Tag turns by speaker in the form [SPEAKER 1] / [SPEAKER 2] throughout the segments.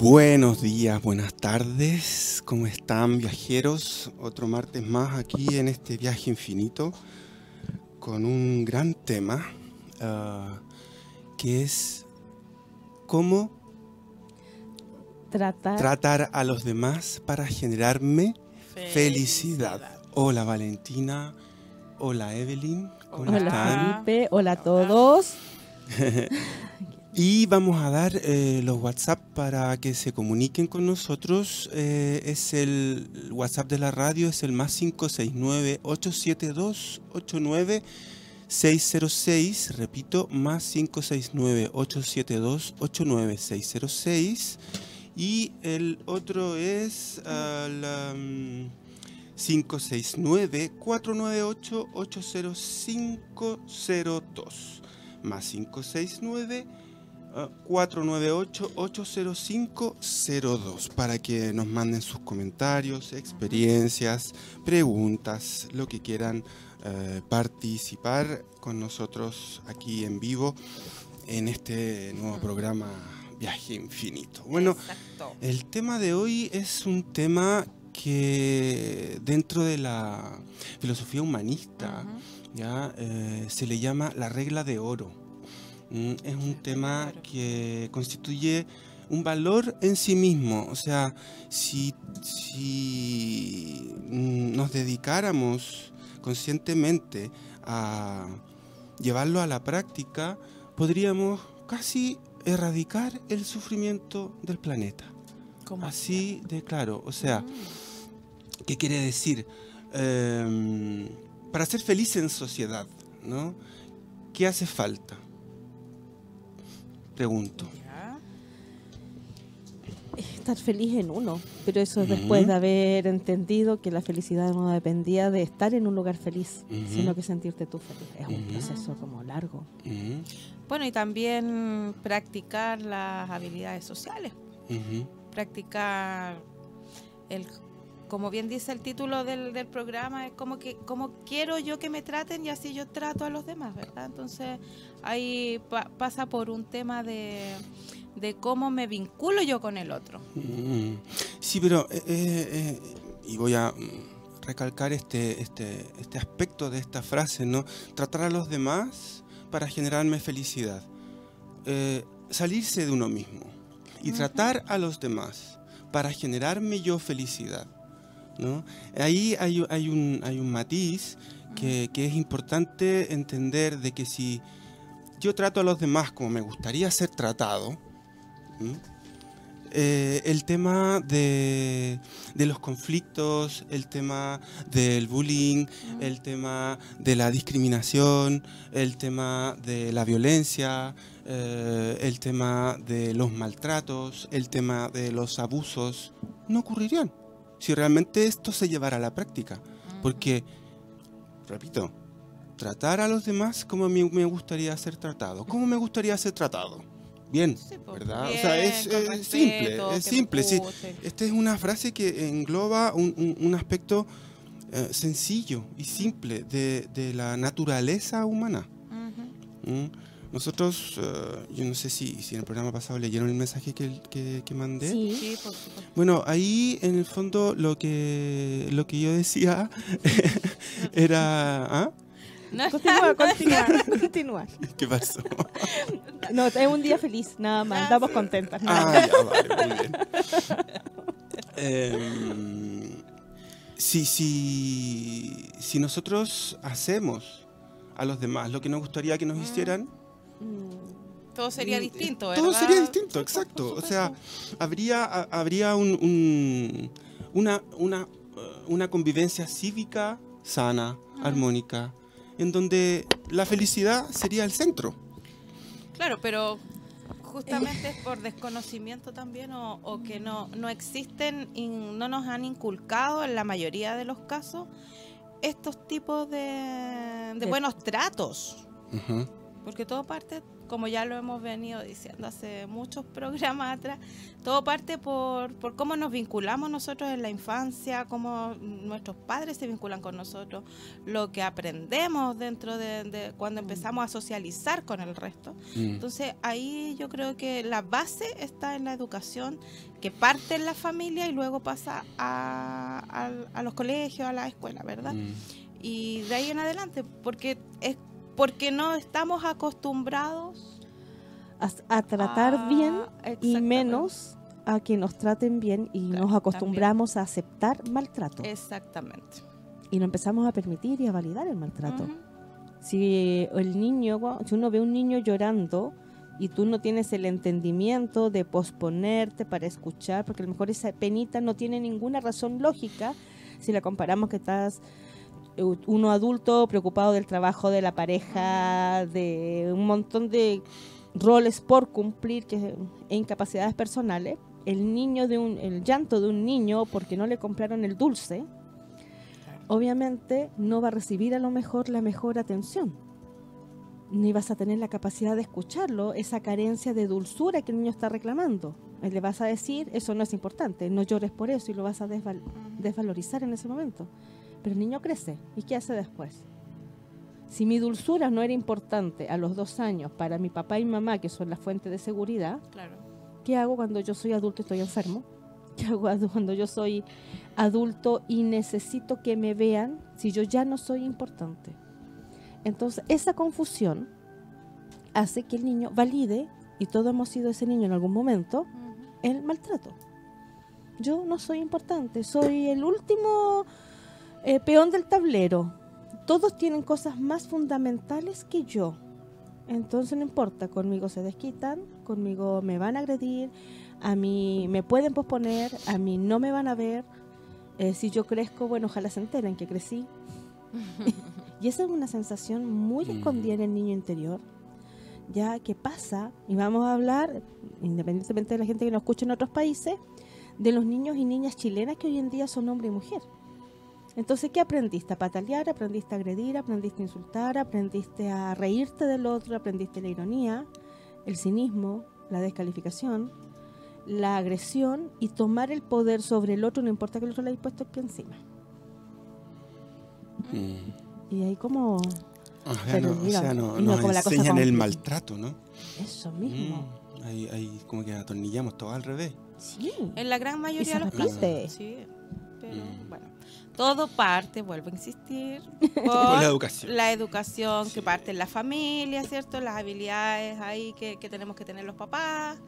[SPEAKER 1] Buenos días, buenas tardes, ¿cómo están viajeros? Otro martes más aquí en este viaje infinito con un gran tema uh, que es cómo
[SPEAKER 2] tratar.
[SPEAKER 1] tratar a los demás para generarme felicidad. Hola Valentina, hola Evelyn, ¿cómo
[SPEAKER 2] Hola
[SPEAKER 1] están?
[SPEAKER 2] Felipe, hola a todos.
[SPEAKER 1] Y vamos a dar eh, los WhatsApp para que se comuniquen con nosotros. Eh, es el WhatsApp de la radio, es el más 569-872-89-606. Repito, más 569-872-89-606. Y el otro es al um, 569-498-80502. Más 569 498-80502 para que nos manden sus comentarios, experiencias, preguntas, lo que quieran eh, participar con nosotros aquí en vivo en este nuevo programa Viaje Infinito. Bueno,
[SPEAKER 3] Exacto.
[SPEAKER 1] el tema de hoy es un tema que dentro de la filosofía humanista ya eh, se le llama la regla de oro. Mm, Es un tema que constituye un valor en sí mismo. O sea, si, si mm, nos dedicáramos conscientemente a llevarlo a la práctica, podríamos casi erradicar el sufrimiento del planeta.
[SPEAKER 3] ¿Cómo
[SPEAKER 1] Así de claro. O sea, ¿qué quiere decir? Em, para ser feliz en sociedad, ¿no? ¿Qué hace falta? Pregunto.
[SPEAKER 2] Estar feliz en uno, pero eso es después de haber entendido que la felicidad no dependía de estar en un lugar feliz, sino que sentirte tú feliz. Es un proceso como largo.
[SPEAKER 3] Bueno, y también practicar las habilidades sociales, practicar el como bien dice el título del, del programa, es como que como quiero yo que me traten y así yo trato a los demás, ¿verdad? Entonces ahí pa- pasa por un tema de, de cómo me vinculo yo con el otro.
[SPEAKER 1] ujú. Sí, pero, eh, eh, eh, y voy a mm, recalcar este, este, este aspecto de esta frase, ¿no? Tratar a los demás para generarme felicidad. Eh, salirse de uno mismo y tratar a los demás para generarme yo felicidad. ¿No? Ahí hay, hay un, hay un matiz que, que es importante entender de que si yo trato a los demás como me gustaría ser tratado. Eh, el tema de, de los conflictos, el tema del bullying, el tema de la discriminación, el tema de la violencia, eh, el tema de los maltratos, el tema de los abusos, no ocurrirían si realmente esto se llevara a la práctica. Porque, repito, tratar a los demás como a mí me gustaría ser tratado. ¿Cómo me gustaría ser tratado? Bien,
[SPEAKER 3] Sí, pues,
[SPEAKER 1] ¿verdad?
[SPEAKER 3] bien,
[SPEAKER 1] o sea, es,
[SPEAKER 3] con
[SPEAKER 1] es
[SPEAKER 3] respeto,
[SPEAKER 1] simple, es simple. sí. Esta es una frase que engloba un, un- un aspecto eh, sencillo y simple de, de la naturaleza humana. ¿Mm? Nosotros, eh, yo no sé si, si en el programa pasado leyeron el mensaje que, que- que mandé.
[SPEAKER 2] Sí.
[SPEAKER 3] Sí, por supuesto.
[SPEAKER 1] Bueno, ahí en el fondo lo que, lo que yo decía era... ¿ah?
[SPEAKER 2] Continúa, continúa, continúa.
[SPEAKER 1] ¿Qué pasó?
[SPEAKER 2] No, es un día feliz, nada más. Estamos contentas.
[SPEAKER 1] Ah, ya, vale, muy bien. Em, si, si, si nosotros hacemos a los demás lo que nos gustaría que nos hicieran,
[SPEAKER 2] Mm,
[SPEAKER 3] Todo sería
[SPEAKER 1] mm,
[SPEAKER 3] distinto,
[SPEAKER 1] eh,
[SPEAKER 3] ¿verdad?
[SPEAKER 1] Todo sería distinto, exacto. O sea, habría, habría un, un- una, una, eh, una convivencia cívica sana, armónica, en donde la felicidad sería el centro.
[SPEAKER 3] Claro, pero justamente es por desconocimiento también o, o que no, no existen, y no nos han inculcado en la mayoría de los casos estos tipos de, de
[SPEAKER 2] De-
[SPEAKER 3] buenos tratos.
[SPEAKER 1] Ujú.
[SPEAKER 3] Porque todo parte como ya lo hemos venido diciendo hace muchos programas atrás, todo parte por, por cómo nos vinculamos nosotros en la infancia, cómo nuestros padres se vinculan con nosotros, lo que aprendemos dentro de, de cuando empezamos a socializar con el resto.
[SPEAKER 1] Mm.
[SPEAKER 3] Entonces ahí yo creo que la base está en la educación que parte en la familia y luego pasa a, a- a los colegios, a la escuela, ¿verdad?
[SPEAKER 1] Mm.
[SPEAKER 3] Y de ahí en adelante, porque es porque no estamos acostumbrados
[SPEAKER 2] A, a tratar
[SPEAKER 3] a-
[SPEAKER 2] bien y menos a que nos traten bien y
[SPEAKER 3] Claro,
[SPEAKER 2] nos acostumbramos a aceptar maltrato.
[SPEAKER 3] Exactamente.
[SPEAKER 2] Y lo empezamos a permitir y a validar el maltrato. Si el niño, si uno ve un niño llorando y tú no tienes el entendimiento de posponerte para escuchar, porque a lo mejor esa penita no tiene ninguna razón lógica, si la comparamos que estás uno adulto preocupado del trabajo de la pareja, de un montón de roles por cumplir que, e incapacidades personales, el niño de un, el llanto de un niño porque no le compraron el dulce, obviamente no va a recibir a lo mejor la mejor atención. Ni vas a tener la capacidad de escucharlo, esa carencia de dulzura que el niño está reclamando. Eh, Le vas a decir, eso no es importante, no llores por eso y lo vas a desval- desvalorizar en ese momento. Pero el niño crece, ¿y qué hace después? Si mi dulzura no era importante a los dos años para mi papá y mamá, que son la fuente de seguridad,
[SPEAKER 3] Claro.
[SPEAKER 2] ¿Qué hago cuando yo soy adulto y estoy enfermo? ¿Qué hago cuando yo soy adulto y necesito que me vean si yo ya no soy importante? Entonces, esa confusión hace que el niño valide, y todos hemos sido ese niño en algún momento, el maltrato. Yo no soy importante, soy el último eh, peón del tablero. Todos tienen cosas más fundamentales que yo. Entonces no importa, conmigo se desquitan, conmigo me van a agredir, a mí me pueden posponer, a mí no me van a ver. Eh, si yo crezco, bueno, ojalá se enteren que crecí. y esa es una sensación muy
[SPEAKER 1] Mm.
[SPEAKER 2] escondida en el niño interior, ya que pasa, y vamos a hablar, independientemente de la gente que nos escucha en otros países, de los niños y niñas chilenas que hoy en día son hombre y mujer. Entonces, ¿qué aprendiste? A patalear, aprendiste a agredir, aprendiste a insultar, aprendiste a reírte del otro, aprendiste la ironía, el cinismo, la descalificación, la agresión y tomar el poder sobre el otro, no importa que el otro le haya puesto el pie encima.
[SPEAKER 1] Mm.
[SPEAKER 2] Y ahí como
[SPEAKER 1] O sea,
[SPEAKER 2] Pero
[SPEAKER 1] no, o
[SPEAKER 2] mira,
[SPEAKER 1] sea, no- nos
[SPEAKER 2] como la cosa
[SPEAKER 1] enseñan el maltrato, ¿no?
[SPEAKER 2] eso mismo.
[SPEAKER 1] Mm. Ahí, ahí como que atornillamos todo al revés.
[SPEAKER 2] Sí.
[SPEAKER 3] En la gran mayoría de los casos. Sí, pero
[SPEAKER 1] Mm.
[SPEAKER 3] bueno. Todo parte, vuelvo a insistir,
[SPEAKER 1] Por
[SPEAKER 3] por
[SPEAKER 1] la educación.
[SPEAKER 3] la educación
[SPEAKER 1] Sí.
[SPEAKER 3] que parte en la familia, ¿cierto? Las habilidades ahí que, que tenemos que tener los papás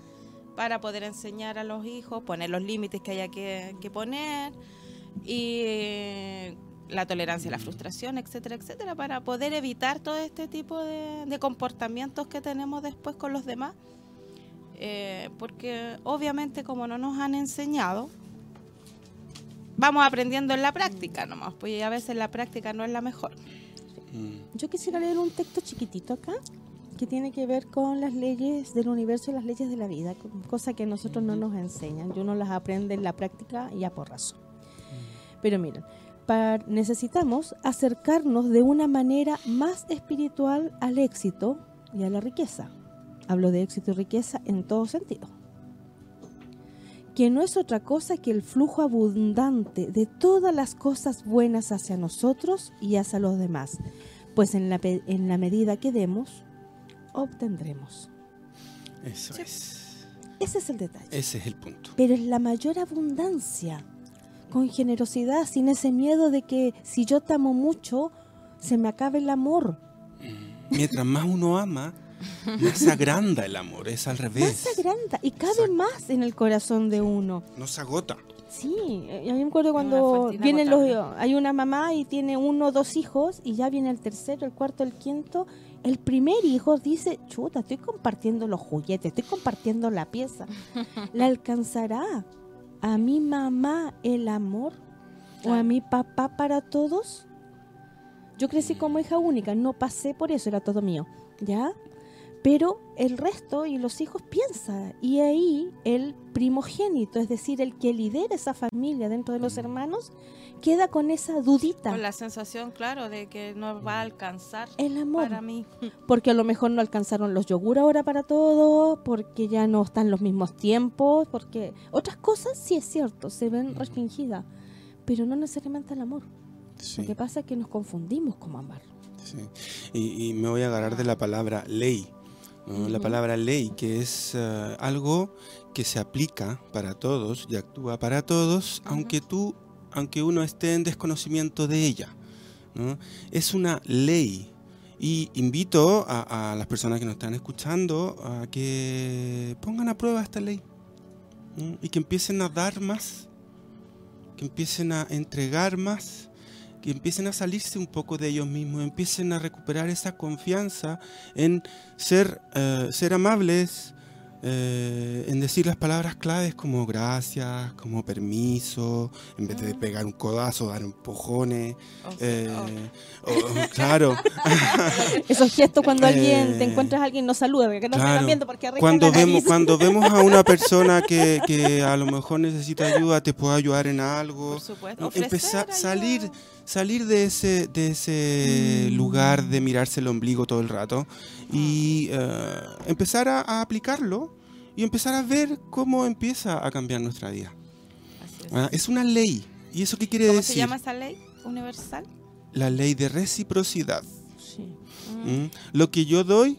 [SPEAKER 3] para poder enseñar a los hijos, poner los límites que haya que, que poner y eh, la tolerancia a la frustración, etcétera, etcétera, para poder evitar todo este tipo de, de comportamientos que tenemos después con los demás. Eh, porque obviamente como no nos han enseñado, vamos aprendiendo en la práctica nomás, pues a veces la práctica no es la mejor.
[SPEAKER 1] Mm.
[SPEAKER 2] Yo quisiera leer un texto chiquitito acá que tiene que ver con las leyes del universo y las leyes de la vida, cosa que nosotros no nos enseñan. Y uno las aprende en la práctica y a porrazo. Pero miren, pa- necesitamos acercarnos de una manera más espiritual al éxito y a la riqueza. Hablo de éxito y riqueza en todo sentido. Que no es otra cosa que el flujo abundante de todas las cosas buenas hacia nosotros y hacia los demás. Pues en la, en la medida que demos, obtendremos.
[SPEAKER 1] Eso
[SPEAKER 3] Sí.
[SPEAKER 1] es.
[SPEAKER 2] Ese es el detalle.
[SPEAKER 1] Ese es el punto.
[SPEAKER 2] Pero es la mayor abundancia, con generosidad, sin ese miedo de que si yo te amo mucho, se me acabe el amor.
[SPEAKER 1] Mientras más uno ama, más se agranda el amor. Es al revés.
[SPEAKER 2] se agranda y cabe
[SPEAKER 1] Exacto.
[SPEAKER 2] más en el corazón de uno.
[SPEAKER 1] No se agota.
[SPEAKER 2] Sí, eh, yo me acuerdo cuando vienen los, hay una mamá y tiene uno o dos hijos y ya viene el tercero, el cuarto, el quinto. El primer hijo dice, chuta, estoy compartiendo los juguetes, estoy compartiendo la pieza. ¿Le alcanzará a mi mamá el amor o a mi papá para todos? Yo crecí como hija única, no pasé por eso, era todo mío, ¿ya? Pero el resto y los hijos piensan y ahí el primogénito, es decir, el que lidera esa familia dentro de los hermanos, queda con esa dudita.
[SPEAKER 3] Con la sensación, claro, de que no va a alcanzar
[SPEAKER 2] El amor.
[SPEAKER 3] para mí.
[SPEAKER 2] Porque a lo mejor no alcanzaron los yogur ahora para todo, porque ya no están los mismos tiempos, porque otras cosas sí es cierto, se ven restringidas, pero no necesariamente el amor.
[SPEAKER 1] Sí,
[SPEAKER 2] Lo que pasa es que nos confundimos como amar.
[SPEAKER 1] sí. Y, y me voy a agarrar de la palabra ley. ¿No? La palabra ley, que es eh, algo que se aplica para todos y actúa para todos, aunque tú, aunque uno esté en desconocimiento de ella. ¿no? Es una ley. Y invito a, a las personas que nos están escuchando a que pongan a prueba esta ley. ¿no? Y que empiecen a dar más, que empiecen a entregar más, que empiecen a salirse un poco de ellos mismos, empiecen a recuperar esa confianza en ser, eh, ser amables, eh, en decir las palabras claves como gracias, como permiso, en vez de pegar un codazo, dar empujones.
[SPEAKER 3] O sea,
[SPEAKER 1] eh, o- claro,
[SPEAKER 2] Esos gestos cuando alguien te
[SPEAKER 1] Eh,
[SPEAKER 2] encuentras a alguien no saluda, que no
[SPEAKER 1] claro.
[SPEAKER 2] están viendo porque
[SPEAKER 1] cuando vemos, cuando vemos a una persona que, que a lo mejor necesita ayuda, te puede ayudar en algo.
[SPEAKER 3] por supuesto.
[SPEAKER 1] Empezar,
[SPEAKER 3] ayuda.
[SPEAKER 1] salir, salir de ese, de ese
[SPEAKER 2] Mm.
[SPEAKER 1] lugar de mirarse el ombligo todo el rato y eh, empezar a, a aplicarlo y empezar a ver cómo empieza a cambiar nuestra vida.
[SPEAKER 3] Así es.
[SPEAKER 1] Ah, es una ley. ¿Y eso qué quiere
[SPEAKER 3] ¿Cómo
[SPEAKER 1] decir?
[SPEAKER 3] se llama esa ley universal?
[SPEAKER 1] La ley de reciprocidad.
[SPEAKER 2] Sí.
[SPEAKER 3] Mm.
[SPEAKER 1] ¿Mm? Lo que yo doy,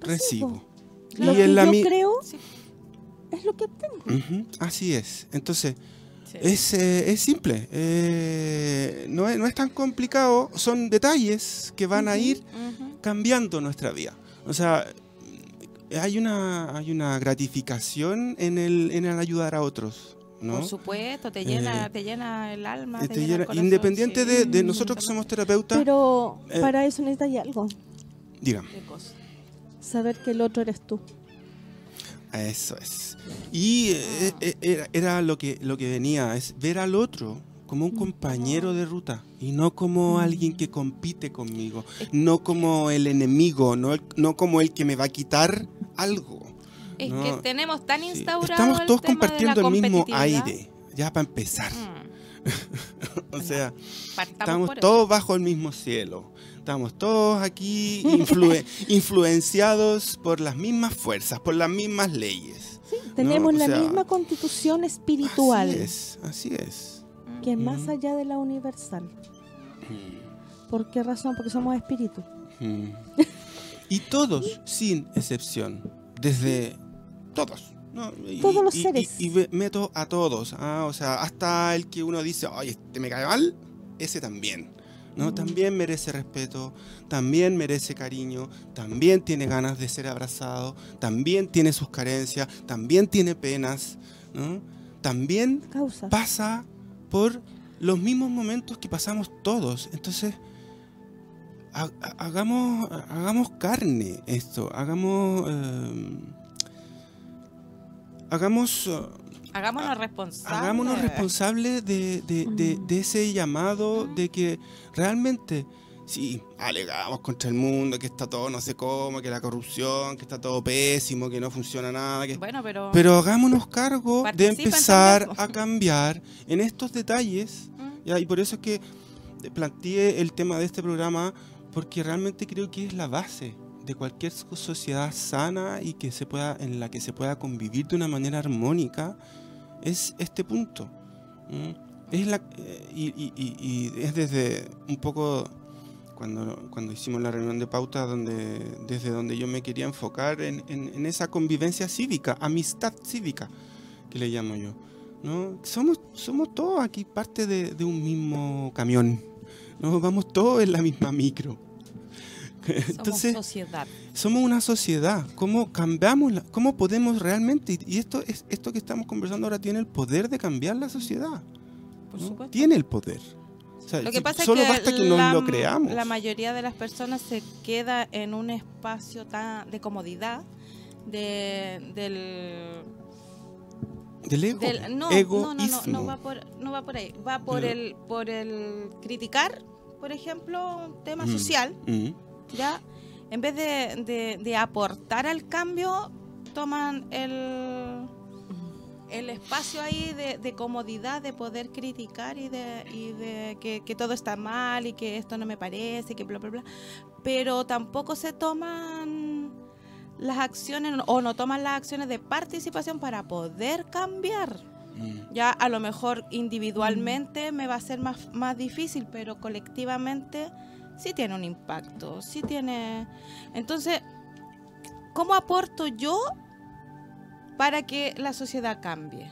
[SPEAKER 2] Recibo.
[SPEAKER 1] recibo.
[SPEAKER 2] Lo
[SPEAKER 1] Y
[SPEAKER 2] que
[SPEAKER 1] en la
[SPEAKER 2] yo creo
[SPEAKER 3] Sí.
[SPEAKER 2] es lo que obtengo.
[SPEAKER 1] Ujú, Así es. Entonces,
[SPEAKER 3] Sí.
[SPEAKER 1] es, eh, es simple. eh, no, es, no es tan complicado. Son detalles que van a
[SPEAKER 2] Ujú.
[SPEAKER 1] ir
[SPEAKER 3] Ujú.
[SPEAKER 1] cambiando nuestra vida. O sea, hay una, hay una gratificación en el, en el ayudar a otros. ¿no?
[SPEAKER 3] Por supuesto, te llena,
[SPEAKER 1] Eh,
[SPEAKER 3] te llena el alma.
[SPEAKER 1] Eh,
[SPEAKER 3] te
[SPEAKER 1] te
[SPEAKER 3] llena el
[SPEAKER 1] llena-
[SPEAKER 3] corazón,
[SPEAKER 1] independiente
[SPEAKER 3] sí.
[SPEAKER 1] de, de
[SPEAKER 2] Mm.
[SPEAKER 1] nosotros que somos terapeutas,
[SPEAKER 2] Pero
[SPEAKER 1] Eh,
[SPEAKER 2] para eso necesitas algo.
[SPEAKER 1] dígame.
[SPEAKER 2] Saber que el otro eres tú.
[SPEAKER 1] Eso es. Y eh, eh, era, era lo que lo que venía, es ver al otro como un compañero de ruta y no como alguien que compite conmigo, no como el enemigo, no, el- no como el que me va a quitar algo.
[SPEAKER 3] Es
[SPEAKER 1] No,
[SPEAKER 3] que tenemos tan
[SPEAKER 1] Sí,
[SPEAKER 3] instaurado
[SPEAKER 1] Estamos
[SPEAKER 3] el
[SPEAKER 1] todos
[SPEAKER 3] tema de la
[SPEAKER 1] compartiendo el mismo aire, ya para empezar.
[SPEAKER 3] Mm,
[SPEAKER 1] O sea, estamos todos bajo el mismo cielo. Estamos todos aquí influe- influenciados por las mismas fuerzas, por las mismas leyes.
[SPEAKER 2] Sí, tenemos la
[SPEAKER 1] sea,
[SPEAKER 2] misma constitución espiritual,
[SPEAKER 1] Así es, así es.
[SPEAKER 2] que más allá de la universal. ¿Por qué razón? Porque somos espíritus.
[SPEAKER 1] Mm. Y todos, sin excepción, desde todos. ¿no? Y-
[SPEAKER 2] Todos los
[SPEAKER 1] y- y-
[SPEAKER 2] seres.
[SPEAKER 1] Y, meto a todos, ah, o sea, hasta el que uno dice, oye, este me cae mal, ese también. ¿No? También merece respeto, también merece cariño, también tiene ganas de ser abrazado, también tiene sus carencias, también tiene penas, ¿no? también
[SPEAKER 2] Causa.
[SPEAKER 1] pasa por los mismos momentos que pasamos todos. Entonces, ha- ha- hagamos, hagamos carne esto, hagamos... eh, hagamos...
[SPEAKER 3] Hagámonos responsables.
[SPEAKER 1] Hagámonos responsables de, de- de- de ese llamado, de que realmente, sí, alegamos contra el mundo, que está todo no sé cómo, que la corrupción, que está todo pésimo, que no funciona nada, que...
[SPEAKER 3] Bueno, pero.
[SPEAKER 1] Pero hagámonos cargo de empezar a cambiar en estos detalles.
[SPEAKER 3] Mm,
[SPEAKER 1] ¿ya? Y por eso es que planteé el tema de este programa, porque realmente creo que es la base de cualquier so- sociedad sana y que se pueda, en la que se pueda convivir de una manera armónica, es este punto. Es la, eh, y, y- y- y es desde un poco cuando, cuando hicimos la reunión de pauta, donde, desde donde yo me quería enfocar en, en- en esa convivencia cívica, amistad cívica, que le llamo yo. ¿no? Somos, somos todos aquí parte de, de un mismo camión. ¿no? Vamos todos en la misma micro.
[SPEAKER 3] somos
[SPEAKER 1] Entonces,
[SPEAKER 3] sociedad.
[SPEAKER 1] somos una sociedad. ¿Cómo cambiamos? la- ¿Cómo podemos realmente? Y esto, es, esto que estamos conversando ahora tiene el poder de cambiar la sociedad.
[SPEAKER 3] Por
[SPEAKER 1] ¿no?
[SPEAKER 3] supuesto.
[SPEAKER 1] Tiene el poder. O sea,
[SPEAKER 3] Lo que pasa
[SPEAKER 1] solo
[SPEAKER 3] es que,
[SPEAKER 1] basta que nos
[SPEAKER 3] la,
[SPEAKER 1] lo creamos.
[SPEAKER 3] la mayoría de las personas se queda en un espacio tan de comodidad de, del,
[SPEAKER 1] Del ego.
[SPEAKER 3] del- no, no, no, no, va por no va por ahí, va por el por el criticar, por ejemplo, un tema
[SPEAKER 1] Mm,
[SPEAKER 3] social,
[SPEAKER 1] mm,
[SPEAKER 3] ya en vez de, de- de aportar al cambio toman el el espacio ahí de, de comodidad de poder criticar y de, y de que, que todo está mal y que esto no me parece, que bla, bla, bla. Pero tampoco se toman las acciones o no toman las acciones de participación para poder cambiar.
[SPEAKER 1] Mm.
[SPEAKER 3] Ya a lo mejor individualmente me va a ser más, más difícil, pero colectivamente sí tiene un impacto, sí tiene... Entonces, ¿cómo aporto yo para que la sociedad cambie?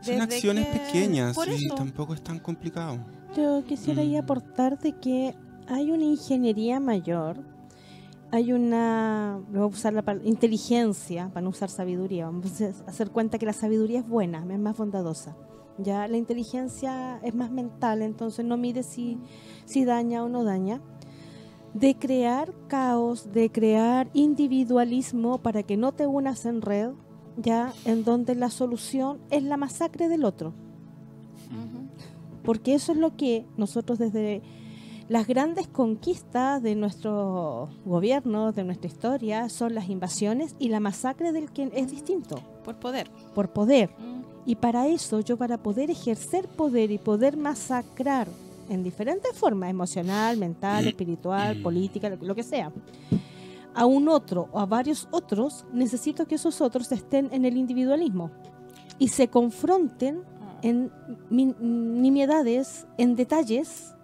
[SPEAKER 1] Son acciones
[SPEAKER 3] que-
[SPEAKER 1] pequeñas
[SPEAKER 3] por
[SPEAKER 1] y
[SPEAKER 3] eso.
[SPEAKER 1] tampoco es tan complicado.
[SPEAKER 2] Yo quisiera ahí
[SPEAKER 1] Mm.
[SPEAKER 2] aportar de que hay una ingeniería mayor, hay una, voy a usar la palabra, inteligencia, para no usar sabiduría, vamos a hacer cuenta que la sabiduría es buena, es más bondadosa. Ya la inteligencia es más mental, entonces no mide si, si daña o no daña. De crear caos, de crear individualismo para que no te unas en red, ya en donde la solución es la masacre del otro porque eso es lo que nosotros desde las grandes conquistas de nuestro gobierno, de nuestra historia, son las invasiones y la masacre del que es distinto,
[SPEAKER 3] Por poder.
[SPEAKER 2] por poder. Y para eso, yo para poder ejercer poder y poder masacrar en diferentes formas, emocional, mental, espiritual, política, lo- que sea, a un otro o a varios otros, necesito que esos otros estén en el individualismo y se confronten en min- nimiedades, en detalles,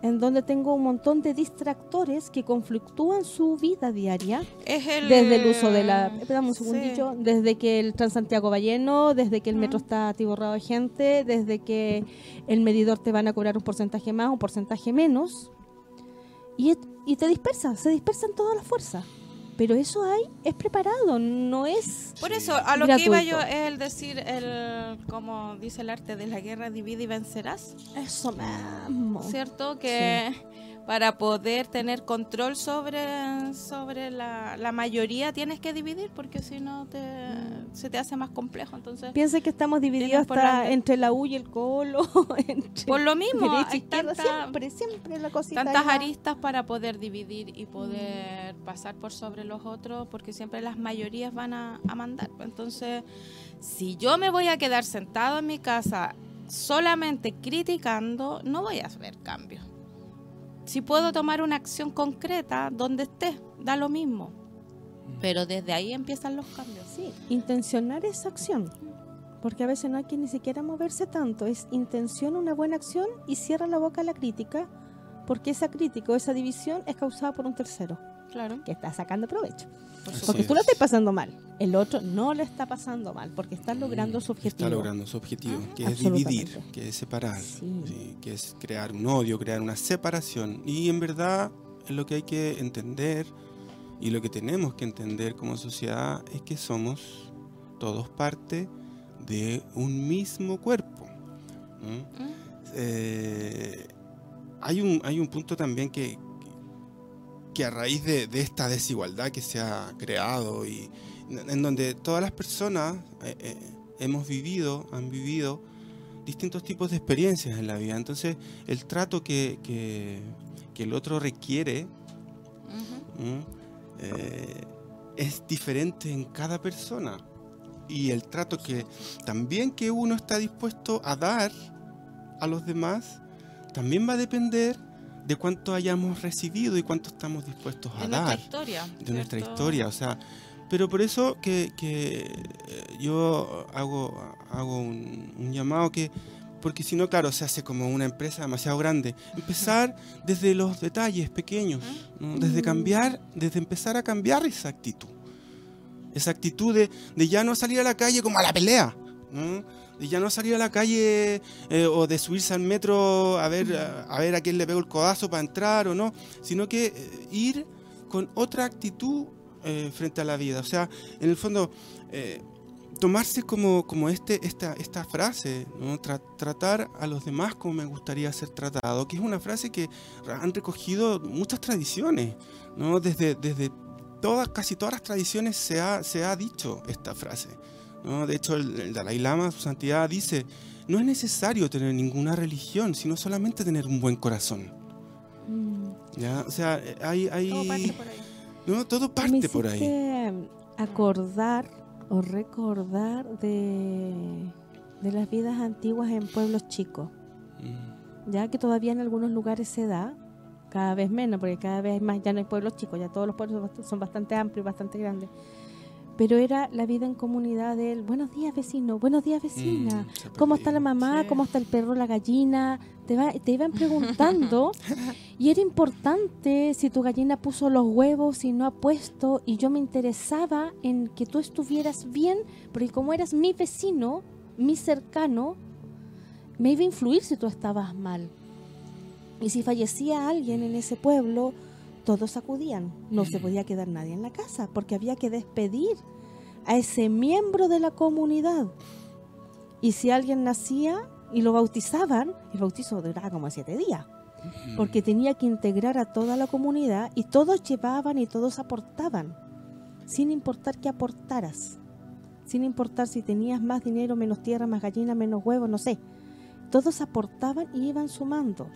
[SPEAKER 2] en donde tengo un montón de distractores que conflictúan su vida diaria,
[SPEAKER 3] Es el...
[SPEAKER 2] desde el uso de la... Espérame un
[SPEAKER 3] Sí.
[SPEAKER 2] segundillo, desde que el Transantiago va lleno, desde que el metro está atiborrado de gente, desde que el medidor te van a cobrar un porcentaje más, un porcentaje menos, y, y te dispersa, se dispersan todas las fuerzas. Pero eso hay, es preparado, no es...
[SPEAKER 3] Por eso, a lo que iba yo es el decir, el, como dice el arte de la guerra, divide y vencerás,
[SPEAKER 2] Eso mismo.
[SPEAKER 3] ¿cierto? Que para poder tener control sobre, sobre la, la mayoría tienes que dividir porque si no te, se te hace más complejo. Entonces,
[SPEAKER 2] Piensa que estamos divididos hasta entre la U y el colo, entre
[SPEAKER 3] por lo mismo,
[SPEAKER 2] derecha,
[SPEAKER 3] hay tanta-
[SPEAKER 2] siempre, siempre la cosita.
[SPEAKER 3] tantas aristas para poder dividir y poder pasar por sobre los otros, porque siempre las mayorías van a, a mandar. Entonces, si yo me voy a quedar sentado en mi casa solamente criticando, no voy a ver cambios. Si puedo tomar una acción concreta donde esté, da lo mismo. Pero desde ahí empiezan los cambios.
[SPEAKER 2] Sí, intencionar esa acción. Porque a veces no hay que ni siquiera moverse tanto. Es intenciona una buena acción y cierra la boca a la crítica, porque esa crítica o esa división es causada por un tercero
[SPEAKER 3] Claro.
[SPEAKER 2] que está sacando provecho.
[SPEAKER 1] Así
[SPEAKER 2] Porque
[SPEAKER 1] es.
[SPEAKER 2] tú lo estás pasando mal. El otro no lo está pasando mal, porque está logrando su objetivo.
[SPEAKER 1] Está logrando su objetivo, que es dividir, que es separar,
[SPEAKER 2] Sí.
[SPEAKER 1] sí, que es crear un odio, crear una separación. Y en verdad es lo que hay que entender y lo que tenemos que entender como sociedad es que somos todos parte de un mismo cuerpo.
[SPEAKER 3] ¿Mm?
[SPEAKER 1] Eh, hay, un, hay un punto también que, que a raíz de, de esta desigualdad que se ha creado y en donde todas las personas eh, eh, hemos vivido, han vivido distintos tipos de experiencias en la vida. Entonces el trato que, que- que el otro requiere. Eh, es diferente en cada persona. Y el trato que también que uno está dispuesto a dar a los demás también va a depender de cuánto hayamos recibido y cuánto estamos dispuestos a
[SPEAKER 3] De
[SPEAKER 1] dar
[SPEAKER 3] nuestra historia.
[SPEAKER 1] de nuestra historia. O sea, pero por eso que, que, eh, yo hago, hago un, un llamado que, porque si no, claro, se hace como una empresa demasiado grande. Empezar desde los detalles pequeños, ¿no? desde cambiar, desde empezar a cambiar esa actitud. Esa actitud de, de ya no salir a la calle como a la pelea. ¿no? De ya no salir a la calle eh, o de subirse al metro a ver, a, a ver a quién le pego el codazo para entrar o no, sino que eh, ir con otra actitud eh, frente a la vida. O sea, en el fondo, tomarse como, como este, esta, esta frase, ¿no? Tra- tratar a los demás como me gustaría ser tratado, que es una frase que han recogido muchas tradiciones, ¿no? Desde, desde todas, casi todas las tradiciones se ha, se ha dicho esta frase. ¿No? De hecho, el, el Dalai Lama, su santidad, dice, no es necesario tener ninguna religión, sino solamente tener un buen corazón.
[SPEAKER 2] Mm.
[SPEAKER 1] ¿ya? O sea, eh, hay... hay
[SPEAKER 3] Todo parte por ahí.
[SPEAKER 1] no, todo
[SPEAKER 2] Me
[SPEAKER 1] parte por ahí.
[SPEAKER 2] acordar o recordar de, de las vidas antiguas en pueblos chicos,
[SPEAKER 1] Mm.
[SPEAKER 2] ya que todavía en algunos lugares se da, cada vez menos, porque cada vez más ya no hay pueblos chicos, ya todos los pueblos son bast- son bastante amplios, bastante grandes. Pero era la vida en comunidad del buenos días vecino, buenos días vecina,
[SPEAKER 1] Mm,
[SPEAKER 2] ¿Cómo está la mamá?
[SPEAKER 3] Sí.
[SPEAKER 2] ¿Cómo está el perro, la gallina? Te, va- te iban preguntando y era importante si tu gallina puso los huevos, si no ha puesto y yo me interesaba en que tú estuvieras bien porque como eras mi vecino, mi cercano, me iba a influir si tú estabas mal. Y si fallecía alguien en ese pueblo, todos acudían. No se podía quedar nadie en la casa porque había que despedir a ese miembro de la comunidad. Y si alguien nacía y lo bautizaban, el bautizo duraba como siete días, porque tenía que integrar a toda la comunidad y todos llevaban y todos aportaban, sin importar que aportaras, sin importar si tenías más dinero, menos tierra, más gallina, menos huevos, no sé. Todos aportaban y iban sumando.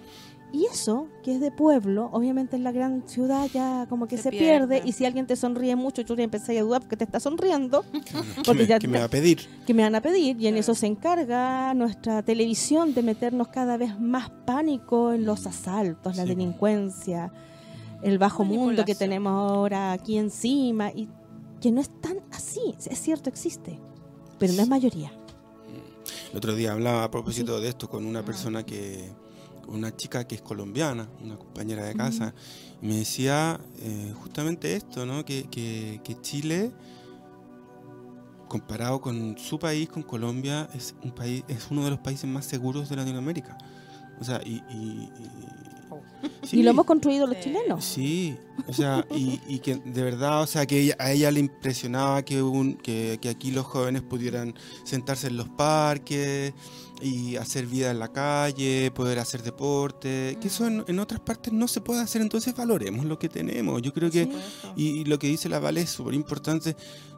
[SPEAKER 2] Y eso, que es de pueblo, obviamente en la gran ciudad ya como que se,
[SPEAKER 3] Se
[SPEAKER 2] pierde.
[SPEAKER 3] pierde.
[SPEAKER 2] Y si alguien te sonríe mucho, tú ya empezás a dudar porque te está sonriendo,
[SPEAKER 1] Claro, ¿qué
[SPEAKER 2] porque
[SPEAKER 1] me-
[SPEAKER 2] ya
[SPEAKER 1] qué
[SPEAKER 2] te-
[SPEAKER 1] me va a pedir?
[SPEAKER 2] que me van a pedir. Y en eso se encarga nuestra televisión de meternos cada vez más pánico en los asaltos, la
[SPEAKER 1] Sí.
[SPEAKER 2] delincuencia, el bajo mundo que tenemos ahora aquí encima. Y que no es tan así. Es cierto, existe. Pero no es mayoría.
[SPEAKER 1] El otro día hablaba a propósito de esto con una persona que, una chica que es colombiana, una compañera de casa, y me decía eh, justamente esto, ¿no? Que, que- que Chile, comparado con su país, con Colombia, es un país, es uno de los países más seguros de Latinoamérica. O sea, y, y- y- sí,
[SPEAKER 2] Y lo hemos construido los chilenos.
[SPEAKER 1] Sí, o sea, y, y que de verdad, o sea, que ella- a ella le impresionaba que, un, que, que aquí los jóvenes pudieran sentarse en los parques y hacer vida en la calle, poder hacer deporte, que eso en, en otras partes no se puede hacer, entonces valoremos lo que tenemos. Yo creo que, y, y lo que dice la Vale es súper importante,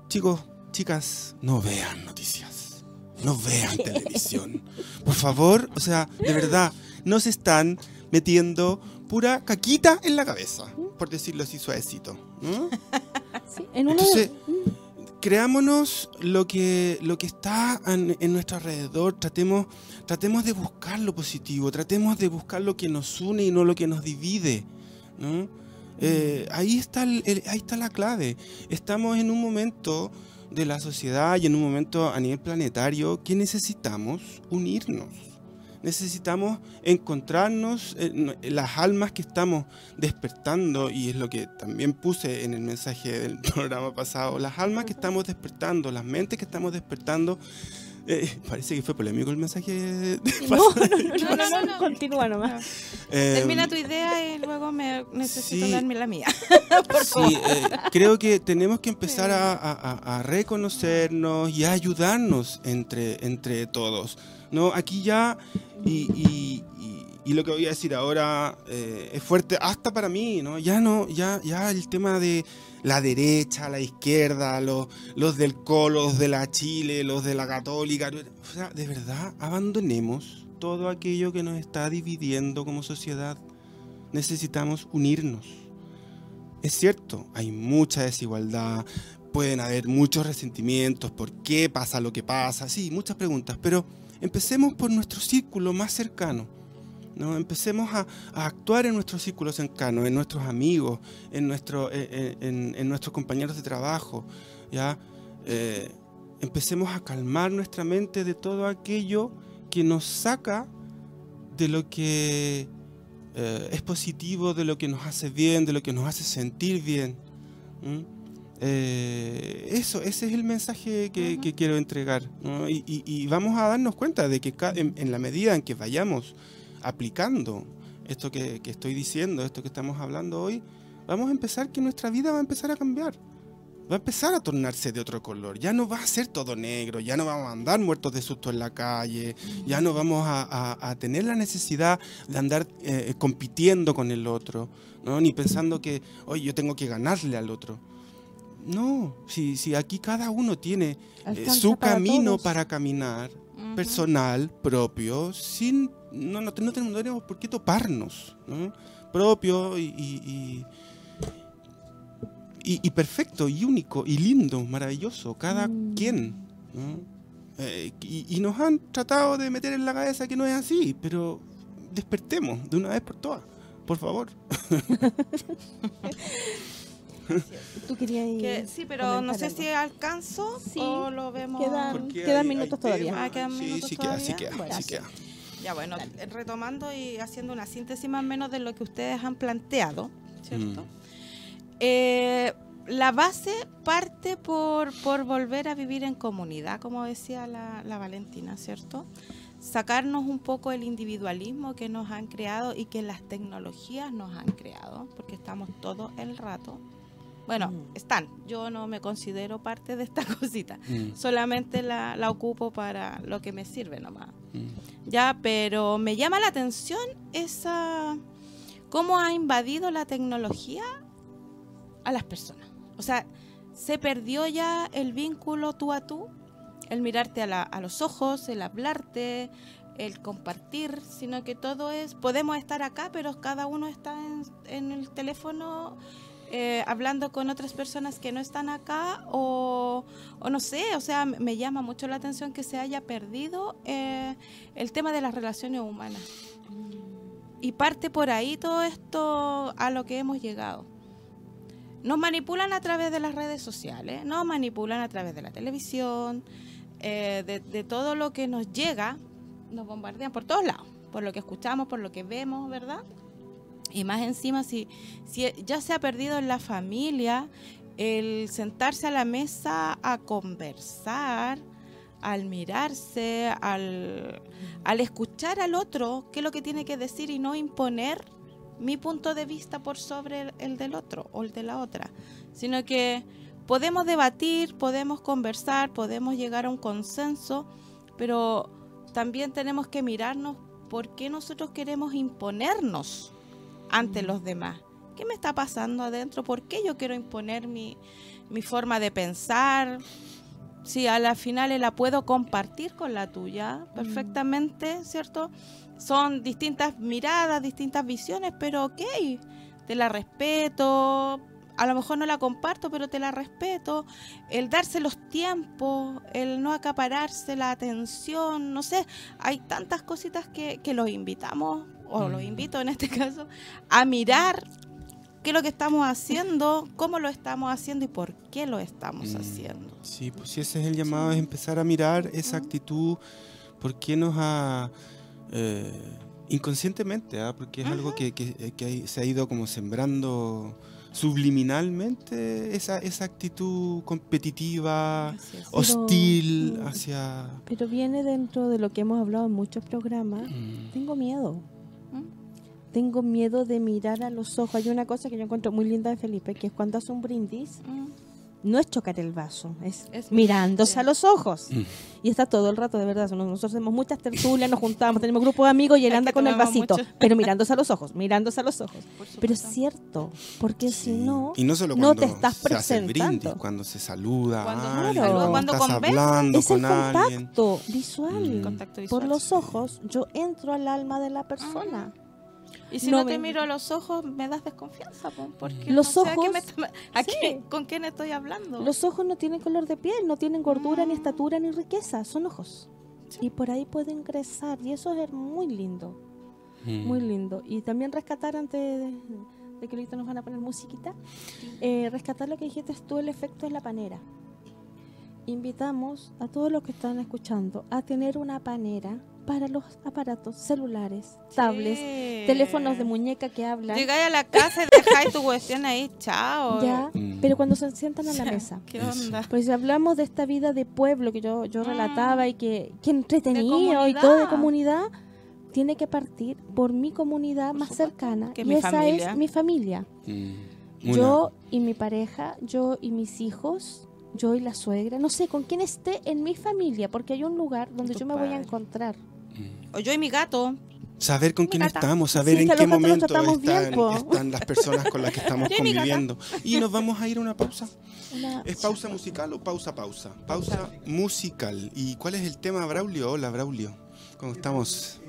[SPEAKER 1] chicos, chicas, no vean noticias, no vean televisión, por favor, o sea, de verdad, nos están metiendo pura caquita en la cabeza, por decirlo así suavecito. ¿no?
[SPEAKER 2] Sí, en uno
[SPEAKER 1] Entonces,
[SPEAKER 2] Mm,
[SPEAKER 1] creámonos lo que, lo que está en, en nuestro alrededor, tratemos, tratemos de buscar lo positivo, tratemos de buscar lo que nos une y no lo que nos divide. ¿no? Eh, ahí, está el- el- ahí está la clave. Estamos en un momento de la sociedad y en un momento a nivel planetario que necesitamos unirnos. Necesitamos encontrarnos en las almas que estamos despertando, y es lo que también puse en el mensaje del programa pasado, las almas que estamos despertando, las mentes que estamos despertando. Eh, parece que fue polémico el mensaje. de-
[SPEAKER 2] No, no, no, no,
[SPEAKER 3] No, no,
[SPEAKER 2] no,
[SPEAKER 3] no, no.
[SPEAKER 2] continúa nomás.
[SPEAKER 1] Eh,
[SPEAKER 3] Termina tu idea y luego me necesito
[SPEAKER 1] sí.
[SPEAKER 3] darme la mía.
[SPEAKER 1] Sí, eh, creo que tenemos que empezar a, a- a- a reconocernos y a ayudarnos entre, entre todos. ¿No? Aquí ya, y, y- lo que voy a decir ahora eh, es fuerte hasta para mí, ¿no? Ya no, ya, ya el tema de la derecha, la izquierda, los, los del Colo, los de la Chile, los de la Católica, de verdad, abandonemos todo aquello que nos está dividiendo como sociedad. Necesitamos unirnos. Es cierto, hay mucha desigualdad, pueden haber muchos resentimientos, por qué pasa lo que pasa, sí, muchas preguntas, pero empecemos por nuestro círculo más cercano. ¿no? Empecemos a, actuar en nuestro círculo cercano, en nuestros amigos, en, nuestro, en, nuestros compañeros de trabajo. ¿ya? Eh, empecemos a calmar nuestra mente de todo aquello que nos saca de lo que eh, es positivo, de lo que nos hace bien, de lo que nos hace sentir bien. Eh, eso, ese es el mensaje que, que quiero entregar. ¿no? Y, y- y vamos a darnos cuenta de que en, en la medida en que vayamos aplicando esto que, que estoy diciendo, esto que estamos hablando hoy, vamos a empezar que nuestra vida va a empezar a cambiar. Va a empezar a tornarse de otro color. Ya no va a ser todo negro, ya no vamos a andar muertos de susto en la calle, ya no vamos a, a- a tener la necesidad de andar eh, compitiendo con el otro, ¿no? ni pensando que, oye, yo tengo que ganarle al otro. No, si, si aquí cada uno tiene eh, su
[SPEAKER 2] para
[SPEAKER 1] camino
[SPEAKER 2] todos.
[SPEAKER 1] para caminar, personal, propio, sin no, no, no tenemos, no tenemos por qué toparnos, ¿no? propio y, y- y- y, y perfecto, y único, y lindo, maravilloso, cada
[SPEAKER 2] Mm.
[SPEAKER 1] quien. Eh, y, y nos han tratado de meter en la cabeza que no es así, pero despertemos de una vez por todas, por favor.
[SPEAKER 2] Tú querías ir
[SPEAKER 3] Que- sí, pero no sé si alcanzo
[SPEAKER 2] Sí,
[SPEAKER 3] o lo vemos.
[SPEAKER 2] quedan-
[SPEAKER 1] Porque
[SPEAKER 2] quedan
[SPEAKER 1] hay-
[SPEAKER 2] minutos
[SPEAKER 1] hay
[SPEAKER 2] todavía.
[SPEAKER 3] Ah, quedan
[SPEAKER 1] sí,
[SPEAKER 3] minutos
[SPEAKER 1] sí queda, sí queda,
[SPEAKER 2] Bueno,
[SPEAKER 1] sí queda.
[SPEAKER 3] Ya bueno, eh, retomando y haciendo una síntesis más o menos de lo que ustedes han planteado, ¿cierto?
[SPEAKER 1] Mm.
[SPEAKER 3] Eh, la base parte por, por volver a vivir en comunidad, como decía la, la Valentina, ¿cierto? Sacarnos un poco el individualismo que nos han creado y que las tecnologías nos han creado, porque estamos todo el rato. Bueno,
[SPEAKER 2] Mm.
[SPEAKER 3] están. Yo no me considero parte de esta cosita.
[SPEAKER 1] Mm,
[SPEAKER 3] Solamente la, la ocupo para lo que me sirve nomás.
[SPEAKER 1] mm.
[SPEAKER 3] Ya, pero me llama la atención esa cómo ha invadido la tecnología a las personas. O sea, se perdió ya el vínculo tú a tú, el mirarte a, la- a los ojos, el hablarte, el compartir, sino que todo es, podemos estar acá, pero cada uno está en, en el teléfono eh, hablando con otras personas que no están acá o, no sé, o sea, me- llama mucho la atención que se haya perdido eh, el tema de las relaciones humanas. Y parte por ahí todo esto a lo que hemos llegado. Nos manipulan a través de las redes sociales, nos manipulan a través de la televisión, eh, de todo lo que nos llega, nos bombardean por todos lados, por lo que escuchamos, por lo que vemos, ¿verdad? Y más encima, si, ya se ha perdido en la familia el sentarse a la mesa a conversar, al mirarse, al, al escuchar al otro, qué es lo que tiene que decir y no imponer mi punto de vista por sobre el, el del otro o el de la otra, sino que podemos debatir, podemos conversar, podemos llegar a un consenso, pero también tenemos que mirarnos por qué nosotros queremos imponernos ante los demás. ¿Qué me está pasando adentro? ¿Por qué yo quiero imponer mi, mi forma de pensar? Si a la final la puedo compartir con la tuya perfectamente, ¿cierto? Son distintas miradas, distintas visiones, pero ok, te la respeto, a lo mejor no la comparto, pero te la respeto. El darse los tiempos, el no acapararse la atención, no sé, hay tantas cositas que, que los invitamos, o los
[SPEAKER 1] Mm.
[SPEAKER 3] invito en este caso, a mirar qué es lo que estamos haciendo, cómo lo estamos haciendo y por qué lo estamos
[SPEAKER 1] Mm.
[SPEAKER 3] haciendo.
[SPEAKER 1] Sí, pues si ese es el llamado, es empezar a mirar esa actitud, por qué nos ha... eh, inconscientemente, ¿ah? porque es algo que, que- que hay- se ha ido como sembrando subliminalmente, esa, esa actitud competitiva,
[SPEAKER 3] es.
[SPEAKER 1] hostil
[SPEAKER 2] mm,
[SPEAKER 1] hacia...
[SPEAKER 2] Pero viene dentro de lo que hemos hablado en muchos programas.
[SPEAKER 1] Mm,
[SPEAKER 2] Tengo miedo. Tengo miedo de mirar a los ojos. Hay una cosa que yo encuentro muy linda de Felipe, que es cuando hace un brindis,
[SPEAKER 3] Mm.
[SPEAKER 2] no es chocar el vaso, es,
[SPEAKER 3] Es
[SPEAKER 2] mirándose a los ojos.
[SPEAKER 1] Mm.
[SPEAKER 2] Y está todo el rato, de verdad. Nos- Nosotros hacemos muchas tertulias, nos juntamos, tenemos grupos de amigos y él anda con el vasito,
[SPEAKER 3] mucho.
[SPEAKER 2] pero mirándose a los ojos, mirándose a los ojos. Pero es cierto, porque si no,
[SPEAKER 1] y no solo
[SPEAKER 2] no te estás
[SPEAKER 1] se hace el brindis,
[SPEAKER 2] presentando.
[SPEAKER 1] cuando se saluda
[SPEAKER 3] Cuando-
[SPEAKER 1] a alguien,
[SPEAKER 2] Claro.
[SPEAKER 3] cuando
[SPEAKER 1] estás hablando
[SPEAKER 2] es el
[SPEAKER 1] alguien.
[SPEAKER 2] visual.
[SPEAKER 1] Mm.
[SPEAKER 3] Contacto visual,
[SPEAKER 2] Por los ojos, yo entro al alma de la persona.
[SPEAKER 3] Y si
[SPEAKER 2] No
[SPEAKER 3] no,
[SPEAKER 2] me-
[SPEAKER 3] te miro a los ojos, me das desconfianza, po, porque
[SPEAKER 2] Los
[SPEAKER 3] no sé a qué
[SPEAKER 2] ojos-
[SPEAKER 3] me está- a
[SPEAKER 2] sí.
[SPEAKER 3] qué- ¿con quién estoy hablando?
[SPEAKER 2] Los ojos no tienen color de piel, no tienen gordura, ni
[SPEAKER 3] Mm.
[SPEAKER 2] estatura, ni riqueza, son ojos. Y por ahí pueden ingresar, y eso es muy lindo,
[SPEAKER 1] Mm.
[SPEAKER 2] muy lindo. Y también rescatar antes de, de que ahorita nos van a poner musiquita, eh, rescatar lo que dijiste tú, el efecto de la panera. Invitamos a todos los que están escuchando a tener una panera para los aparatos celulares, tablets,
[SPEAKER 3] Sí.
[SPEAKER 2] teléfonos de muñeca que hablan.
[SPEAKER 3] Llegáis a la casa y dejáis tu cuestión ahí, chao.
[SPEAKER 2] Ya,
[SPEAKER 1] Mm.
[SPEAKER 2] pero cuando se sientan a la mesa.
[SPEAKER 3] ¿Qué onda?
[SPEAKER 2] Pues si hablamos de esta vida de pueblo que yo, yo
[SPEAKER 3] Mm.
[SPEAKER 2] relataba y que, que entretenido y todo de
[SPEAKER 3] comunidad.
[SPEAKER 2] tiene que partir por mi comunidad
[SPEAKER 3] Por
[SPEAKER 2] más
[SPEAKER 3] supuesto,
[SPEAKER 2] cercana.
[SPEAKER 3] que
[SPEAKER 2] y
[SPEAKER 3] mi
[SPEAKER 2] esa
[SPEAKER 3] familia.
[SPEAKER 2] es mi familia.
[SPEAKER 1] Mm.
[SPEAKER 2] Yo y mi pareja, yo y mis hijos, yo y la suegra, no sé, con quién esté en mi familia, porque hay un lugar donde yo me voy a encontrar.
[SPEAKER 3] O yo y mi gato.
[SPEAKER 1] Saber con quién
[SPEAKER 3] gata.
[SPEAKER 1] estamos, saber
[SPEAKER 2] Sí,
[SPEAKER 1] en qué momento
[SPEAKER 2] bien,
[SPEAKER 1] están, las personas con las que estamos conviviendo. Y nos vamos a ir a una pausa.
[SPEAKER 2] Una-
[SPEAKER 1] ¿Es pausa musical o pausa pausa? Pausa musical. ¿Y cuál es el tema, Braulio? Hola, Braulio. ¿Cómo estamos?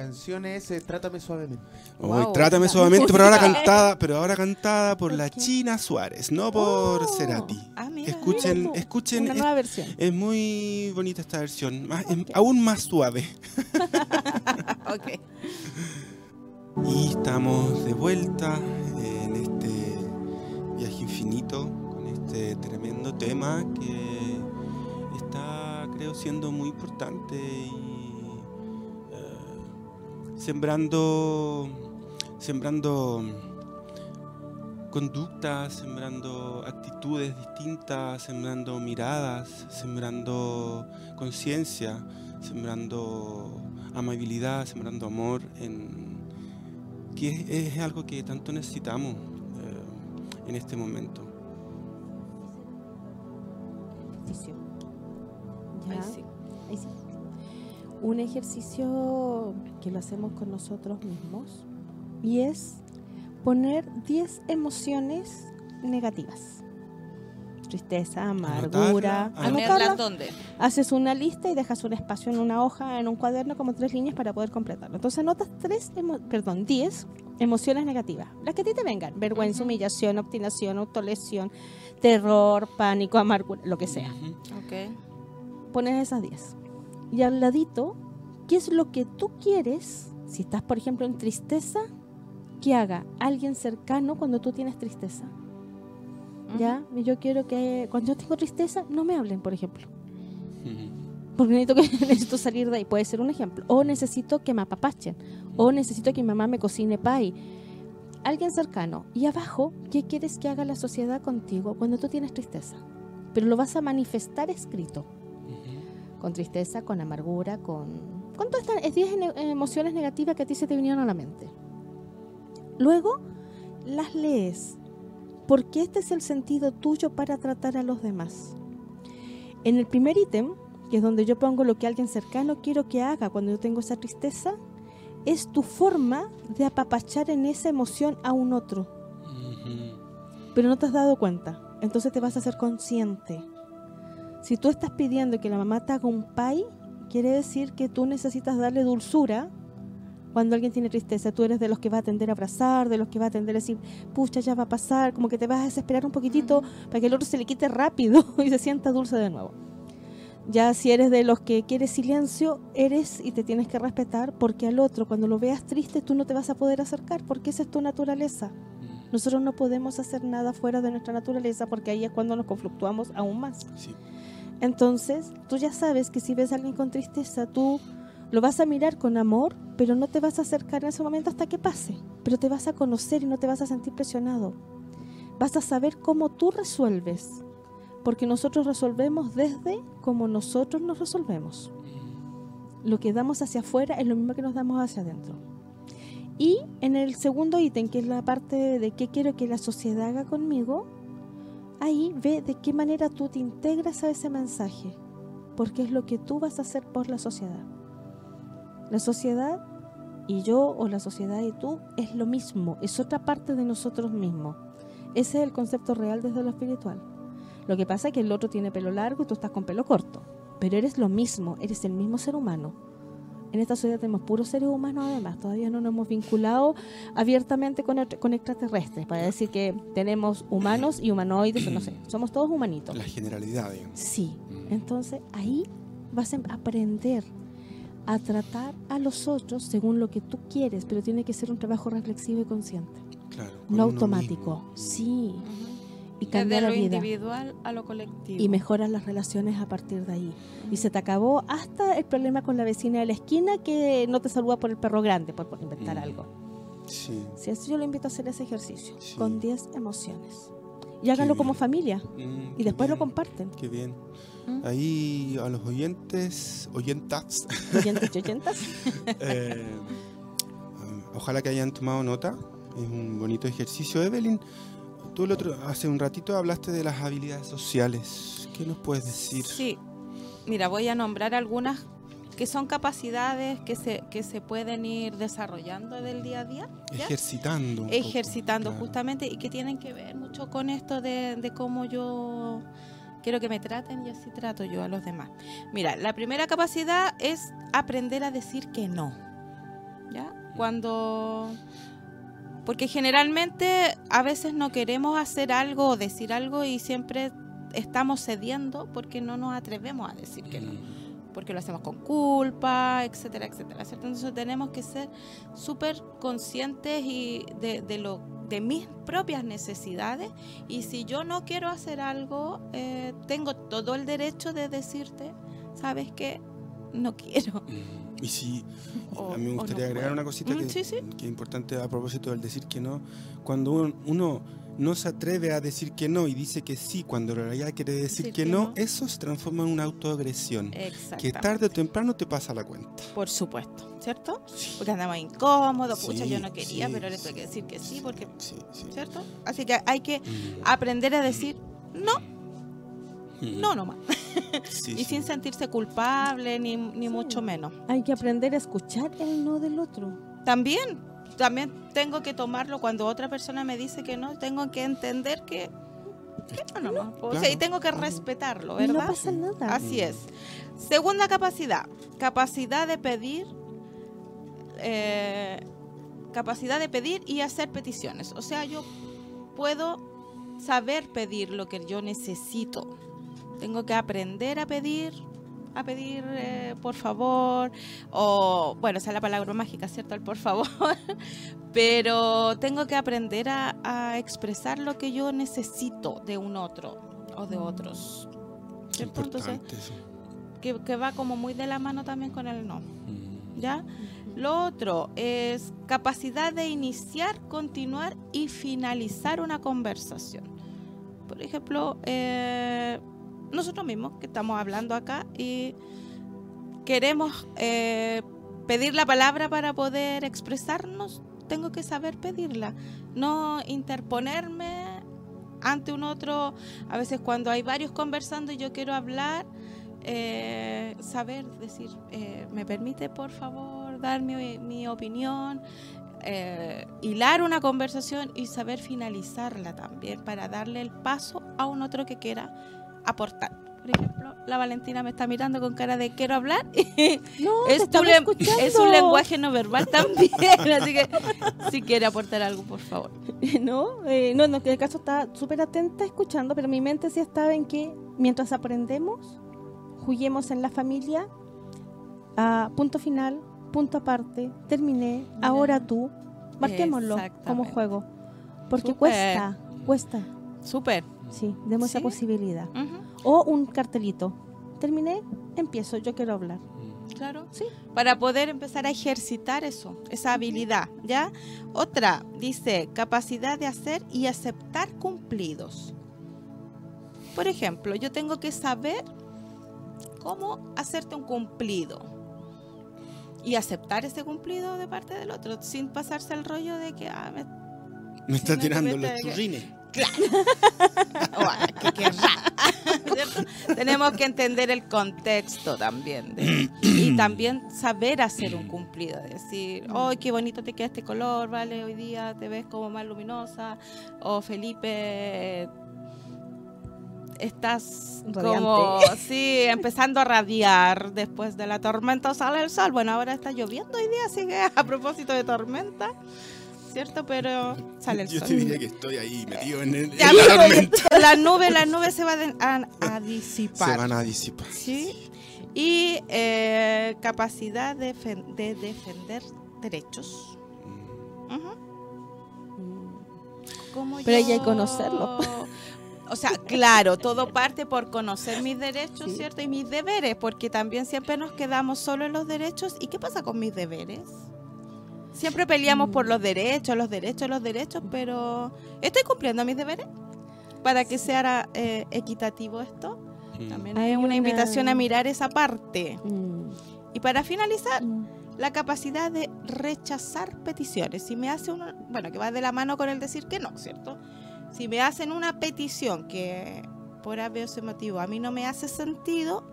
[SPEAKER 4] Canción es eh, Trátame Suavemente.
[SPEAKER 1] Hoy
[SPEAKER 2] Wow,
[SPEAKER 1] trátame
[SPEAKER 2] la
[SPEAKER 1] suavemente, pero ahora cantada, pero ahora cantada por
[SPEAKER 2] ¿Por
[SPEAKER 1] la
[SPEAKER 2] qué?
[SPEAKER 1] China Suárez, no por
[SPEAKER 2] Oh.
[SPEAKER 1] Cerati.
[SPEAKER 3] Ah, mira.
[SPEAKER 1] Escuchen,
[SPEAKER 2] Mira
[SPEAKER 1] escuchen,
[SPEAKER 2] Una
[SPEAKER 1] es,
[SPEAKER 2] nueva versión.
[SPEAKER 1] es muy bonita esta versión, más- es
[SPEAKER 2] Ok.
[SPEAKER 1] aún más suave.
[SPEAKER 3] Ok.
[SPEAKER 1] Y estamos de vuelta en este viaje infinito con este tremendo tema que está, creo, siendo muy importante y sembrando, sembrando conductas, sembrando actitudes distintas, sembrando miradas, sembrando conciencia, sembrando amabilidad, sembrando amor en que es, es algo que tanto necesitamos eh, en este momento.
[SPEAKER 2] ¿Ya?
[SPEAKER 3] sí.
[SPEAKER 2] Ahí sí. Un ejercicio que lo hacemos con nosotros mismos y es poner 10 emociones negativas. Tristeza, amargura.
[SPEAKER 1] Anotarla,
[SPEAKER 3] ¿Ponerlas
[SPEAKER 2] anotarlas.
[SPEAKER 3] dónde?
[SPEAKER 2] Haces una lista y dejas un espacio en una hoja, en un cuaderno, como tres líneas para poder completarlo. Entonces anotas tres, emo- perdón, 10 emociones negativas. Las que a ti te vengan. Vergüenza, humillación, obstinación, autolesión, terror, pánico, amargura, lo que sea
[SPEAKER 1] Ujú.
[SPEAKER 3] Ok.
[SPEAKER 2] pones esas 10. Y al ladito, ¿qué es lo que tú quieres, si estás, por ejemplo, en tristeza, que haga alguien cercano cuando tú tienes tristeza? ¿Ya? Yo quiero que cuando yo tengo tristeza, no me hablen, por ejemplo. Porque necesito, que, necesito salir de ahí, puede ser un ejemplo. O necesito que me apapachen. O necesito que mi mamá me cocine pay. Alguien cercano. Y abajo, ¿qué quieres que haga la sociedad contigo cuando tú tienes tristeza? Pero lo vas a manifestar escrito. Con tristeza, con amargura, con, con todas estas 10 ene- emociones negativas que a ti se te vinieron a la mente. Luego las lees, porque este es el sentido tuyo para tratar a los demás. En el primer ítem, que es donde yo pongo lo que alguien cercano quiero que haga cuando yo tengo esa tristeza, es tu forma de apapachar en esa emoción a un otro pero no te has dado cuenta. Entonces te vas a hacer consciente. Si tú estás pidiendo que la mamá te haga un pay, quiere decir que tú necesitas darle dulzura cuando alguien tiene tristeza. Tú eres de los que va a tender a abrazar, de los que va a tender a decir, pucha, ya va a pasar, como que te vas a desesperar un poquitito para que el otro se le quite rápido y se sienta dulce de nuevo. Ya si eres de los que quieres silencio, eres y te tienes que respetar porque al otro cuando lo veas triste tú no te vas a poder acercar porque esa es tu naturaleza. Nosotros no podemos hacer nada fuera de nuestra naturaleza porque ahí es cuando nos conflictuamos aún más.
[SPEAKER 1] Sí.
[SPEAKER 2] Entonces, tú ya sabes que si ves a alguien con tristeza, tú lo vas a mirar con amor, pero no te vas a acercar en ese momento hasta que pase. Pero te vas a conocer y no te vas a sentir presionado. Vas a saber cómo tú resuelves. Porque nosotros resolvemos desde como nosotros nos resolvemos. Lo que damos hacia afuera es lo mismo que nos damos hacia adentro. Y en el segundo ítem, que es la parte de qué quiero que la sociedad haga conmigo, ahí ve de qué manera tú te integras a ese mensaje, porque es lo que tú vas a hacer por la sociedad. La sociedad y yo o la sociedad y tú es lo mismo, es otra parte de nosotros mismos. Ese es el concepto real desde lo espiritual. Lo que pasa es que el otro tiene pelo largo y tú estás con pelo corto, pero eres lo mismo, eres el mismo ser humano. En esta sociedad tenemos puros seres humanos además, todavía no nos hemos vinculado abiertamente con, extraterrestres, para decir que tenemos humanos y humanoides, no sé, somos todos humanitos.
[SPEAKER 1] La generalidad, digamos.
[SPEAKER 2] Sí,
[SPEAKER 1] Mm.
[SPEAKER 2] entonces ahí vas a em- aprender a tratar a los otros según lo que tú quieres, pero tiene que ser un trabajo reflexivo y consciente,
[SPEAKER 1] Claro.
[SPEAKER 2] no automático.
[SPEAKER 1] mismo.
[SPEAKER 2] Sí, Y
[SPEAKER 3] Desde
[SPEAKER 2] cambia la
[SPEAKER 3] lo
[SPEAKER 2] vida
[SPEAKER 3] individual a lo colectivo.
[SPEAKER 2] y mejoras las relaciones a partir de ahí. Y se te acabó hasta el problema con la vecina de la esquina que no te saluda por el perro grande, por, por inventar
[SPEAKER 1] Mm.
[SPEAKER 2] algo.
[SPEAKER 1] Sí.
[SPEAKER 2] Si eso yo lo invito a hacer ese ejercicio,
[SPEAKER 1] Sí.
[SPEAKER 2] con 10 emociones. Y háganlo como familia.
[SPEAKER 1] Mm,
[SPEAKER 2] Y después lo
[SPEAKER 1] bien,
[SPEAKER 2] comparten.
[SPEAKER 1] Qué bien.
[SPEAKER 3] Mm.
[SPEAKER 1] Ahí a los oyentes, oyentas,
[SPEAKER 2] Oyentes y oyentas.
[SPEAKER 1] eh, ojalá que hayan tomado nota. Es un bonito ejercicio. Evelyn, tú el otro, hace un ratito hablaste de las habilidades sociales. ¿Qué nos puedes decir?
[SPEAKER 3] Sí, mira, voy a nombrar algunas que son capacidades que se, que se pueden ir desarrollando del día a día, ¿ya?
[SPEAKER 1] Ejercitando. poco,
[SPEAKER 3] ejercitando
[SPEAKER 1] claro.
[SPEAKER 3] justamente y que tienen que ver mucho con esto de, de cómo yo quiero que me traten y así trato yo a los demás. Mira, la primera capacidad es aprender a decir que no. ¿Ya? Cuando porque generalmente a veces no queremos hacer algo o decir algo y siempre estamos cediendo porque no nos atrevemos a decir que no. Porque lo hacemos con culpa, etcétera, etcétera. ¿cierto? Entonces tenemos que ser súper conscientes y de, de lo de mis propias necesidades y si yo no quiero hacer algo, eh, tengo todo el derecho de decirte, ¿sabes qué? No quiero.
[SPEAKER 1] Y si
[SPEAKER 3] O-
[SPEAKER 1] a mí me
[SPEAKER 3] no
[SPEAKER 1] gustaría agregar una cosita
[SPEAKER 3] Mm,
[SPEAKER 1] que,
[SPEAKER 3] sí, sí.
[SPEAKER 1] que es importante a propósito del decir que no. Cuando uno, uno no se atreve a decir que no y dice que sí cuando en realidad quiere decir
[SPEAKER 3] Decir
[SPEAKER 1] que,
[SPEAKER 3] que
[SPEAKER 1] no,
[SPEAKER 3] no.
[SPEAKER 1] eso se transforma en una autoagresión. Que tarde o temprano te pasa la cuenta.
[SPEAKER 3] Por supuesto, ¿cierto? Porque andamos incómodos, pucha,
[SPEAKER 1] Sí,
[SPEAKER 3] yo no quería,
[SPEAKER 1] sí,
[SPEAKER 3] pero le
[SPEAKER 1] sí.
[SPEAKER 3] tengo que decir que sí, porque,
[SPEAKER 1] Sí, sí.
[SPEAKER 3] ¿cierto? Así que hay que
[SPEAKER 1] Mm,
[SPEAKER 3] aprender a decir no, no nomás.
[SPEAKER 1] Sí,
[SPEAKER 3] Y
[SPEAKER 1] sí.
[SPEAKER 3] sin sentirse culpable, ni, ni mucho menos.
[SPEAKER 2] Hay que aprender a escuchar el no del otro.
[SPEAKER 3] También, también tengo que tomarlo cuando otra persona me dice que no, tengo que entender que, que no, nomás. O sea, y tengo que respetarlo,
[SPEAKER 2] Y no
[SPEAKER 3] ¿verdad?
[SPEAKER 2] pasa nada.
[SPEAKER 3] Así es. Segunda capacidad, capacidad de pedir, eh, capacidad de pedir y hacer peticiones. O sea, yo puedo saber pedir lo que yo necesito. Tengo que aprender a pedir, a pedir eh, por favor, o bueno, esa es la palabra mágica, ¿cierto? El por favor. Pero tengo que aprender a, a expresar lo que yo necesito de un otro o de otros. ¿Cierto? Entonces, que, que va como muy de la mano también con el no,
[SPEAKER 1] Mm.
[SPEAKER 3] ¿ya? Lo otro es capacidad de iniciar, continuar y finalizar una conversación. Por ejemplo, eh, nosotros mismos que estamos hablando acá y queremos eh, pedir la palabra para poder expresarnos, tengo que saber pedirla, no interponerme ante un otro. A veces cuando hay varios conversando y yo quiero hablar, eh, saber decir, eh, ¿me permite por favor dar mi, mi opinión? Hilar una conversación y saber finalizarla también para darle el paso a un otro que quiera aportar. Por ejemplo, la Valentina me está mirando con cara de quiero hablar.
[SPEAKER 2] No, te
[SPEAKER 3] es,
[SPEAKER 2] escuchando.
[SPEAKER 3] es un lenguaje no verbal también. Así que si quiere aportar algo, por favor.
[SPEAKER 2] no, eh, no, en el caso está súper atenta escuchando, pero mi mente sí estaba en que mientras aprendemos, juguemos en la familia, a punto final, punto aparte, terminé,
[SPEAKER 3] Mira.
[SPEAKER 2] ahora tú, marquémoslo como juego. Porque cuesta, cuesta,
[SPEAKER 3] Súper.
[SPEAKER 2] Sí, demos esa posibilidad. O un cartelito, terminé, empiezo, yo quiero hablar.
[SPEAKER 3] Claro.
[SPEAKER 2] Sí.
[SPEAKER 3] Para poder empezar a ejercitar eso, esa habilidad, ¿ya? Otra, dice, capacidad de hacer y aceptar cumplidos. Por ejemplo, yo tengo que saber cómo hacerte un cumplido y aceptar ese cumplido de parte del otro, sin pasarse el rollo de que, ah, me
[SPEAKER 1] Me está tirando los
[SPEAKER 3] de que-
[SPEAKER 1] turrines.
[SPEAKER 3] o, ah, que. Tenemos que entender el contexto también de- y también saber hacer un cumplido, decir, ¡ay, qué bonito te queda este color! Vale, hoy día te ves como más luminosa. O Felipe, estás como, sí, empezando a radiar después de la tormenta sale el sol. Bueno, ahora está lloviendo hoy día, así que a propósito de tormenta, ¿cierto? Pero sale el
[SPEAKER 1] Yo
[SPEAKER 3] sol.
[SPEAKER 1] te diría que estoy ahí metido en, el, en la
[SPEAKER 3] pero
[SPEAKER 1] tormenta.
[SPEAKER 3] la nube, la nube se va de- a, a disipar.
[SPEAKER 1] Se van a disipar.
[SPEAKER 3] Sí. Y eh, capacidad de, fen- de defender derechos.
[SPEAKER 1] Mm.
[SPEAKER 3] Como
[SPEAKER 2] Pero hay que
[SPEAKER 3] yo-
[SPEAKER 2] conocerlo.
[SPEAKER 3] O sea, claro, todo parte por conocer mis derechos,
[SPEAKER 2] Sí.
[SPEAKER 3] ¿cierto? Y mis deberes, porque también siempre nos quedamos solo en los derechos. ¿Y qué pasa con mis deberes? Siempre peleamos por los derechos, los derechos, los derechos, pero ¿estoy cumpliendo mis deberes? Para que sea eh, equitativo esto. También
[SPEAKER 2] Hay
[SPEAKER 3] una
[SPEAKER 2] una-
[SPEAKER 3] invitación a mirar esa parte.
[SPEAKER 2] Mm,
[SPEAKER 3] Y para finalizar,
[SPEAKER 2] mm.
[SPEAKER 3] la capacidad de rechazar peticiones. Si me hace uno, bueno, que va de la mano con el decir que no, ¿cierto? Si me hacen una petición que por haber ese motivo a mí no me hace sentido,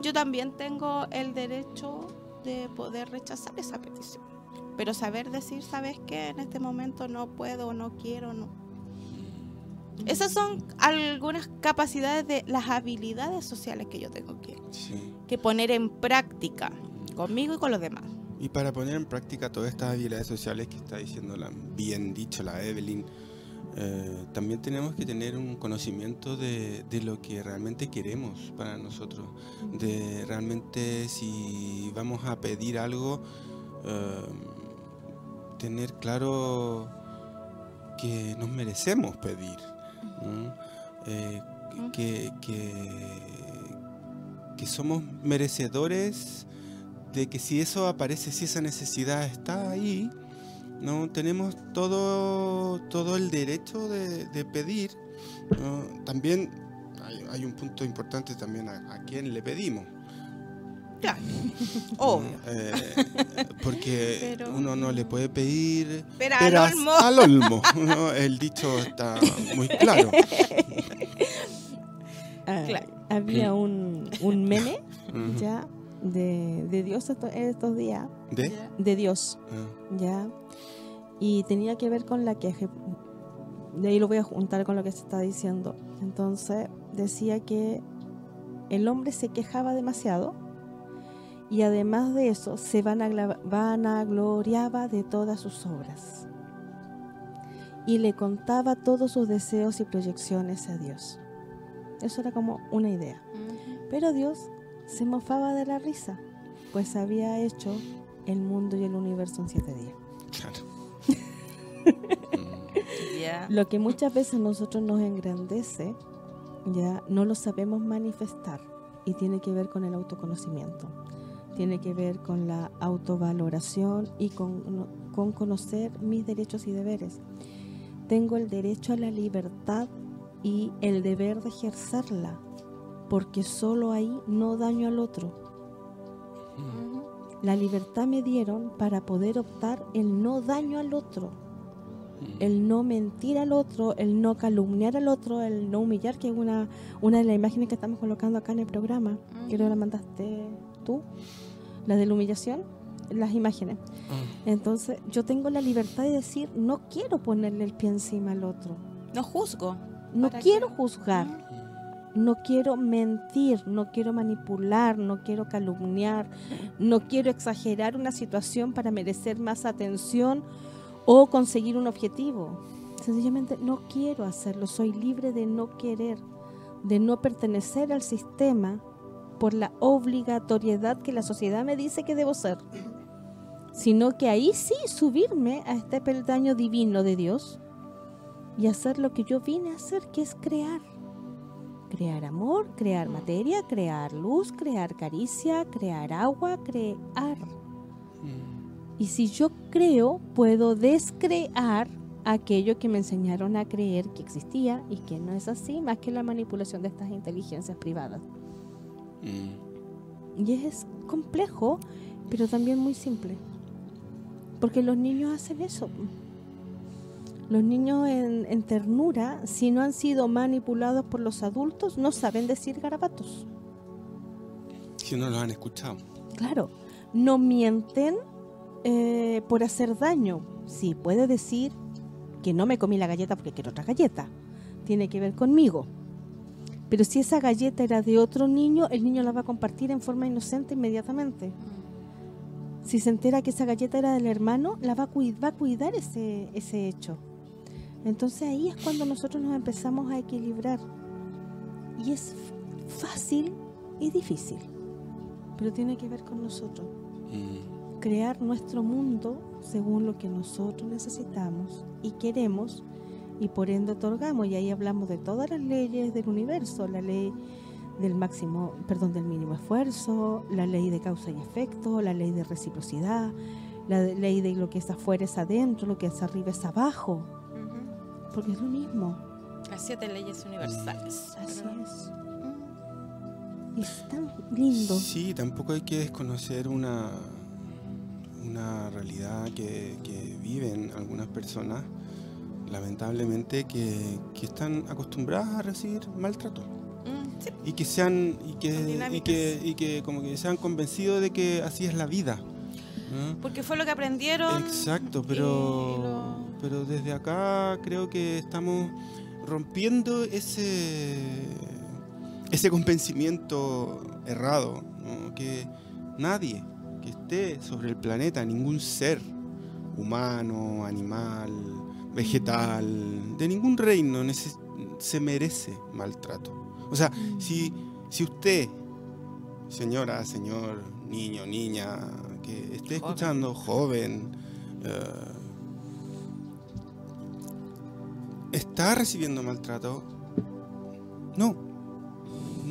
[SPEAKER 3] yo también tengo el derecho de poder rechazar esa petición. Pero saber decir, ¿sabes qué? En este momento no puedo, no quiero, no. Esas son algunas capacidades de las habilidades sociales que yo tengo que,
[SPEAKER 1] Sí.
[SPEAKER 3] que poner en práctica conmigo y con los demás.
[SPEAKER 1] Y para poner en práctica todas estas habilidades sociales que está diciendo la, bien dicho la Evelyn, eh, también tenemos que tener un conocimiento de, de lo que realmente queremos para nosotros, de realmente si vamos a pedir algo, eh, tener claro que nos merecemos pedir, ¿no? Eh, que, que, que somos merecedores de que si eso aparece, si esa necesidad está ahí, no tenemos todo, todo el derecho de, de pedir. ¿no? También hay, hay un punto importante también a, a quién le pedimos.
[SPEAKER 3] Claro. Obvio.
[SPEAKER 1] Eh, porque
[SPEAKER 3] Pero-
[SPEAKER 1] uno no le puede pedir
[SPEAKER 3] Pera al olmo.
[SPEAKER 1] al olmo, ¿no? El dicho está muy claro.
[SPEAKER 2] Ah,
[SPEAKER 3] Claro.
[SPEAKER 2] Había un, un meme ya de, de Dios esto- estos días,
[SPEAKER 1] ¿De?
[SPEAKER 2] de Dios,
[SPEAKER 1] Ah,
[SPEAKER 2] ya, y tenía que ver con la queja. De ahí lo voy a juntar con lo que se está diciendo. Entonces decía que el hombre se quejaba demasiado y además de eso se vanagla- vanagloriaba de todas sus obras y le contaba todos sus deseos y proyecciones a Dios. Eso era como una idea. Pero Dios se mofaba de la risa, pues había hecho el mundo y el universo en siete días.
[SPEAKER 1] claro.
[SPEAKER 2] Lo que muchas veces nosotros nos engrandece, ya no lo sabemos manifestar y tiene que ver con el autoconocimiento. Tiene que ver con la autovaloración y con, con conocer mis derechos y deberes. Tengo el derecho a la libertad y el deber de ejercerla, porque solo ahí no daño al otro. La libertad me dieron para poder optar el no daño al otro, el no mentir al otro, el no calumniar al otro, el no humillar, que es una, una de las imágenes que estamos colocando acá en el programa. Que la mandaste tú, la de la humillación, las imágenes.
[SPEAKER 1] Ah,
[SPEAKER 2] Entonces, yo tengo la libertad de decir, no quiero ponerle el pie encima al otro,
[SPEAKER 3] No juzgo.
[SPEAKER 2] no
[SPEAKER 3] ¿Para
[SPEAKER 2] quiero
[SPEAKER 3] qué?
[SPEAKER 2] juzgar. No quiero mentir, no quiero manipular, no quiero calumniar, no quiero exagerar una situación para merecer más atención o conseguir un objetivo. Sencillamente no quiero hacerlo, soy libre de no querer, de no pertenecer al sistema por la obligatoriedad que la sociedad me dice que debo ser, sino que ahí sí subirme a este peldaño divino de Dios y hacer lo que yo vine a hacer, que es crear. Crear amor, crear materia, crear luz, crear caricia, crear agua, crear. Y si yo creo, puedo descrear aquello que me enseñaron a creer que existía y que no es así, más que la manipulación de estas inteligencias privadas.
[SPEAKER 1] Mm.
[SPEAKER 2] Y es complejo, pero también muy simple. Porque los niños hacen eso. Los niños en, en ternura, si no han sido manipulados por los adultos, no saben decir garabatos.
[SPEAKER 1] Si no lo han escuchado.
[SPEAKER 2] Claro, no mienten eh, por hacer daño. Sí, puede decir que no me comí la galleta porque quiero otra galleta. Tiene que ver conmigo. Pero si esa galleta era de otro niño, el niño la va a compartir en forma inocente inmediatamente. Si se entera que esa galleta era del hermano, la va a, cui- va a cuidar ese, ese hecho. Entonces ahí es cuando nosotros nos empezamos a equilibrar. Y es fácil y difícil. Pero tiene que ver con nosotros.
[SPEAKER 1] Mm,
[SPEAKER 2] Crear nuestro mundo según lo que nosotros necesitamos y queremos y por ende otorgamos. Y ahí hablamos de todas las leyes del universo, la ley del máximo, perdón, del mínimo esfuerzo, la ley de causa y efecto, la ley de reciprocidad, la de- ley de lo que es afuera es adentro, lo que es arriba es abajo,
[SPEAKER 3] Ujú.
[SPEAKER 2] porque es lo mismo.
[SPEAKER 3] Las siete leyes universales.
[SPEAKER 2] Así es.
[SPEAKER 3] Mm.
[SPEAKER 2] Es tan lindo.
[SPEAKER 1] Sí, tampoco hay que desconocer una, una realidad que, que viven algunas personas, lamentablemente, que, que están acostumbradas a recibir maltrato.
[SPEAKER 3] Mm, sí.
[SPEAKER 1] Y que sean, y que, y que, y que como que se han convencido de que así es la vida. ¿no?
[SPEAKER 3] Porque fue lo que aprendieron.
[SPEAKER 1] Exacto, pero,
[SPEAKER 3] lo-
[SPEAKER 1] pero desde acá creo que estamos rompiendo ese, ese convencimiento errado, ¿no? que nadie, que esté sobre el planeta, ningún ser humano, animal, vegetal, de ningún reino se merece maltrato. O sea, si, si usted, señora, señor, niño, niña, que esté escuchando, joven, eh, está recibiendo maltrato, no,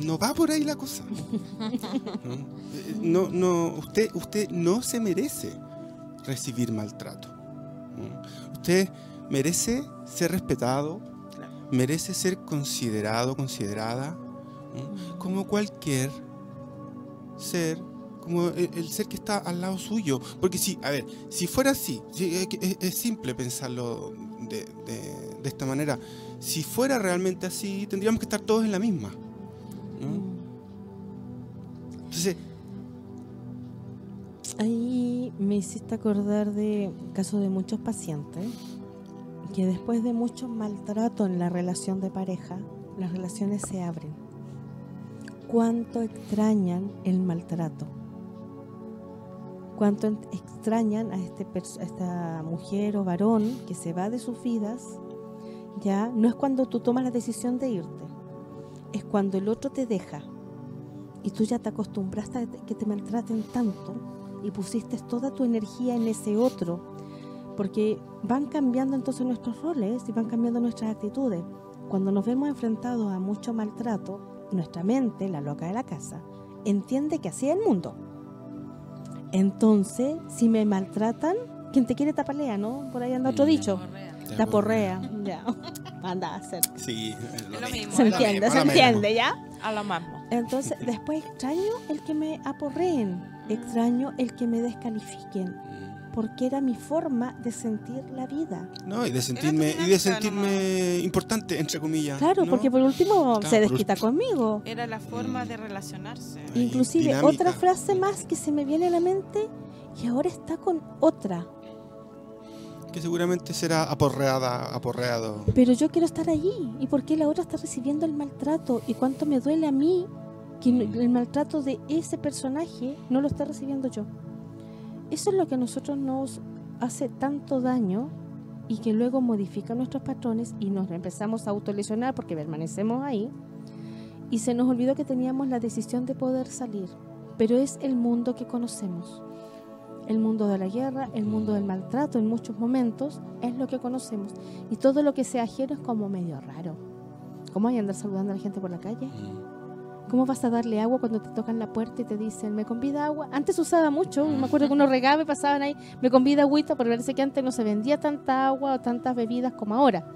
[SPEAKER 1] no va por ahí la cosa. ¿no? Eh, No, no, usted, usted no se merece recibir maltrato. Usted merece ser respetado, merece ser considerado, considerada, ¿no? como cualquier ser, como el, el ser que está al lado suyo. Porque si, a ver, si fuera así, si- es, que es- es simple pensarlo de, de- de esta manera. Si fuera realmente así, tendríamos que estar todos en la misma. ¿no? Entonces,
[SPEAKER 2] Ahí me hiciste acordar de casos de muchos pacientes que después de mucho maltrato en la relación de pareja, las relaciones se abren. ¿Cuánto extrañan el maltrato? ¿Cuánto extrañan a, este a esta mujer o varón que se va de sus vidas? Ya no es cuando tú tomas la decisión de irte, es cuando el otro te deja y tú ya te acostumbraste a que te maltraten tanto y pusiste toda tu energía en ese otro, porque van cambiando entonces nuestros roles y van cambiando nuestras actitudes. Cuando nos vemos enfrentados a mucho maltrato, nuestra mente, la loca de la casa, entiende que así es el mundo. Entonces, si me maltratan, quien te quiere tapalea, ¿no? Por ahí anda otro
[SPEAKER 1] Mm.
[SPEAKER 2] dicho. Taporrea, ya. Anda a hacer.
[SPEAKER 1] Sí, es
[SPEAKER 3] lo mismo,
[SPEAKER 2] Se
[SPEAKER 3] es lo
[SPEAKER 2] entiende,
[SPEAKER 3] mismo,
[SPEAKER 2] se
[SPEAKER 1] lo mismo.
[SPEAKER 2] entiende, ¿ya?
[SPEAKER 3] A lo mismo.
[SPEAKER 2] Entonces, después extraño el que me aporreen, extraño el que me descalifiquen, porque era mi forma de sentir la vida.
[SPEAKER 1] No, y de sentirme, y de sentirme importante, entre comillas.
[SPEAKER 2] Claro,
[SPEAKER 1] ¿no?
[SPEAKER 2] porque por último
[SPEAKER 1] Claro,
[SPEAKER 2] se desquita conmigo.
[SPEAKER 3] Era la forma de relacionarse.
[SPEAKER 2] Inclusive
[SPEAKER 1] dinámica.
[SPEAKER 2] otra frase más que se me viene a la mente y ahora está con otra.
[SPEAKER 1] Que seguramente será aporreada, aporreado.
[SPEAKER 2] Pero yo quiero estar allí. ¿Y por qué la otra está recibiendo el maltrato? ¿Y cuánto me duele a mí que el maltrato de ese personaje no lo está recibiendo yo? Eso es lo que a nosotros nos hace tanto daño y que luego modifica nuestros patrones y nos empezamos a autolesionar porque permanecemos ahí. Y se nos olvidó que teníamos la decisión de poder salir. Pero es el mundo que conocemos. El mundo de la guerra, el mundo del maltrato en muchos momentos es lo que conocemos. Y todo lo que sea ajeno es como medio raro. ¿Cómo hay andar saludando a la gente por la calle? ¿Cómo vas a darle agua cuando te tocan la puerta y te dicen, me convida agua? Antes se usaba mucho, me acuerdo que unos regaba y pasaban ahí, me convida agüita, pero parece que antes no se vendía tanta agua o tantas bebidas como ahora.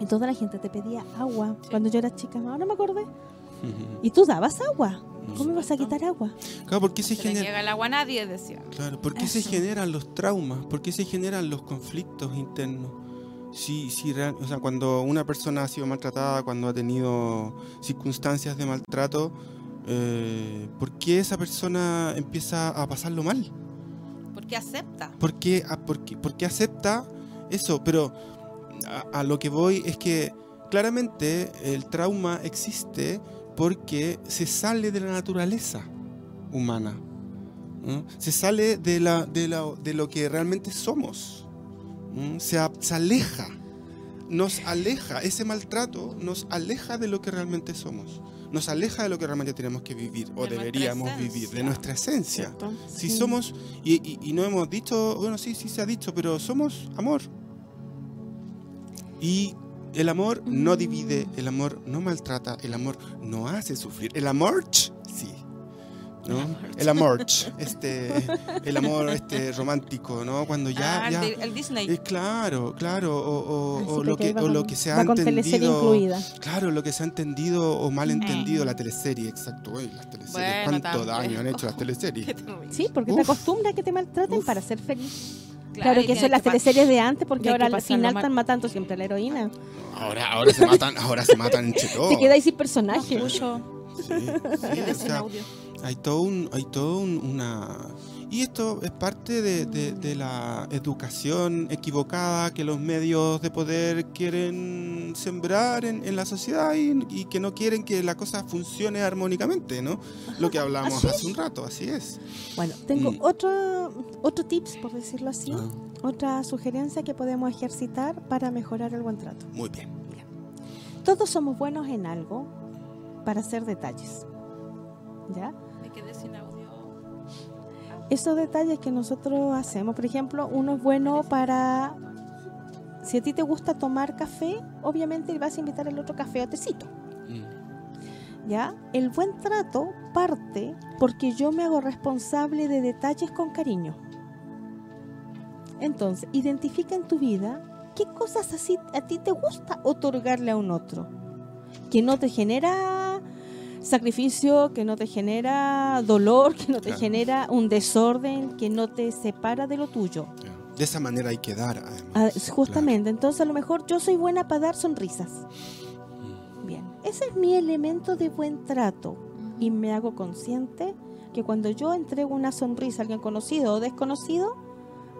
[SPEAKER 2] Y toda la gente te pedía agua cuando yo era chica, ahora me acordé. Y tú dabas agua. ¿Cómo vas a quitar agua?
[SPEAKER 1] Claro, ¿por qué se
[SPEAKER 3] Se le
[SPEAKER 1] genera?
[SPEAKER 3] llega el agua a nadie, decía.
[SPEAKER 1] Claro, ¿por qué se generan los traumas? ¿Por qué se generan los conflictos internos? Si, si real- o sea, cuando una persona ha sido maltratada, cuando ha tenido circunstancias de maltrato, eh, ¿por qué esa persona empieza a pasarlo mal?
[SPEAKER 3] Porque acepta.
[SPEAKER 1] ¿Por qué, a- por qué- por qué acepta eso? Pero a, a lo que voy es que claramente el trauma existe porque se sale de la naturaleza humana. ¿no? Se sale de, la, de, la- de lo que realmente somos. ¿No? Se, aleja. Nos aleja. Ese maltrato nos aleja de lo que realmente somos. Nos aleja de lo que realmente tenemos que vivir o
[SPEAKER 3] De
[SPEAKER 1] deberíamos vivir, de nuestra esencia.
[SPEAKER 2] ¿Cierto?
[SPEAKER 1] Si
[SPEAKER 2] Sí.
[SPEAKER 1] somos, y, y- y no hemos dicho, bueno, sí, sí se ha dicho, pero somos amor. Y el amor no divide, el amor no maltrata, el amor no hace sufrir. El amor, sí. ¿No? El amor, este, el amor este romántico, ¿no? Cuando ya,
[SPEAKER 3] Ah,
[SPEAKER 1] ya
[SPEAKER 3] el, el Disney.
[SPEAKER 1] eh, claro, claro, o, o- o lo que,
[SPEAKER 2] va
[SPEAKER 1] o lo que se ha entendido,
[SPEAKER 2] incluida.
[SPEAKER 1] claro, lo que se ha entendido o mal entendido
[SPEAKER 3] Eh.
[SPEAKER 1] la teleserie, exacto. Uy, las teleseries,
[SPEAKER 3] Bueno,
[SPEAKER 1] cuánto
[SPEAKER 3] también.
[SPEAKER 1] daño han hecho las teleseries.
[SPEAKER 2] Sí, porque te
[SPEAKER 1] Uf.
[SPEAKER 2] acostumbras a que te maltraten
[SPEAKER 1] Uf.
[SPEAKER 2] para ser feliz. Claro,
[SPEAKER 3] y
[SPEAKER 2] que eso es las
[SPEAKER 3] que
[SPEAKER 2] teleseries de antes, porque ahora
[SPEAKER 3] que
[SPEAKER 2] al final están matando siempre a la heroína.
[SPEAKER 1] Ahora, ahora se matan, ahora se matan entre todos.
[SPEAKER 2] Te quedáis sin personaje.
[SPEAKER 3] Escucho.
[SPEAKER 1] Sí, sí, o
[SPEAKER 3] sin
[SPEAKER 1] sea,
[SPEAKER 3] audio.
[SPEAKER 1] Hay todo un, hay todo un- una Y esto es parte de, de- de la educación equivocada que los medios de poder quieren sembrar en, en la sociedad y, y que no quieren que la cosa funcione armónicamente, ¿no? Lo que hablamos hace un rato, así es.
[SPEAKER 2] Bueno, tengo
[SPEAKER 1] Mm.
[SPEAKER 2] otro, otro tips, por decirlo así,
[SPEAKER 1] Ah,
[SPEAKER 2] otra sugerencia que podemos ejercitar para mejorar el buen trato.
[SPEAKER 1] muy bien.
[SPEAKER 2] Todos somos buenos en algo para hacer detalles. ¿Ya? Esos detalles que nosotros hacemos, por ejemplo, uno es bueno para... Si a ti te gusta tomar café, obviamente vas a invitar al otro café o tecito.
[SPEAKER 1] Mm,
[SPEAKER 2] ¿Ya? El buen trato parte porque yo me hago responsable de detalles con cariño. Entonces, identifica en tu vida qué cosas así a ti te gusta otorgarle a un otro. Que no te genera sacrificio, que no te genera dolor, que no te
[SPEAKER 1] Claro.
[SPEAKER 2] genera un desorden, que no te separa de lo tuyo.
[SPEAKER 1] De esa manera hay que dar, además.
[SPEAKER 2] Ah, justamente, entonces a lo mejor yo soy buena para dar sonrisas.
[SPEAKER 1] Claro.
[SPEAKER 2] Bien, ese es mi elemento de buen trato y me hago consciente que cuando yo entrego una sonrisa a alguien conocido o desconocido,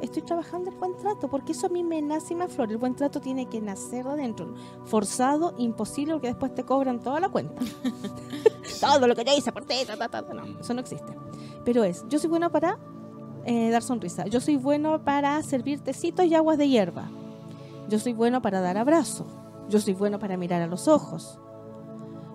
[SPEAKER 2] estoy trabajando el buen trato, porque eso a mí me nace y me aflora. El buen trato tiene que nacer de adentro. Forzado, imposible, porque después te cobran toda la cuenta. Todo lo que yo hice por ti, ta, ta, ta, ta. no, eso no existe. Pero es, yo soy bueno para eh, dar sonrisa, yo soy bueno para servir tecitos y aguas de hierba, yo soy bueno para dar abrazo, yo soy bueno para mirar a los ojos,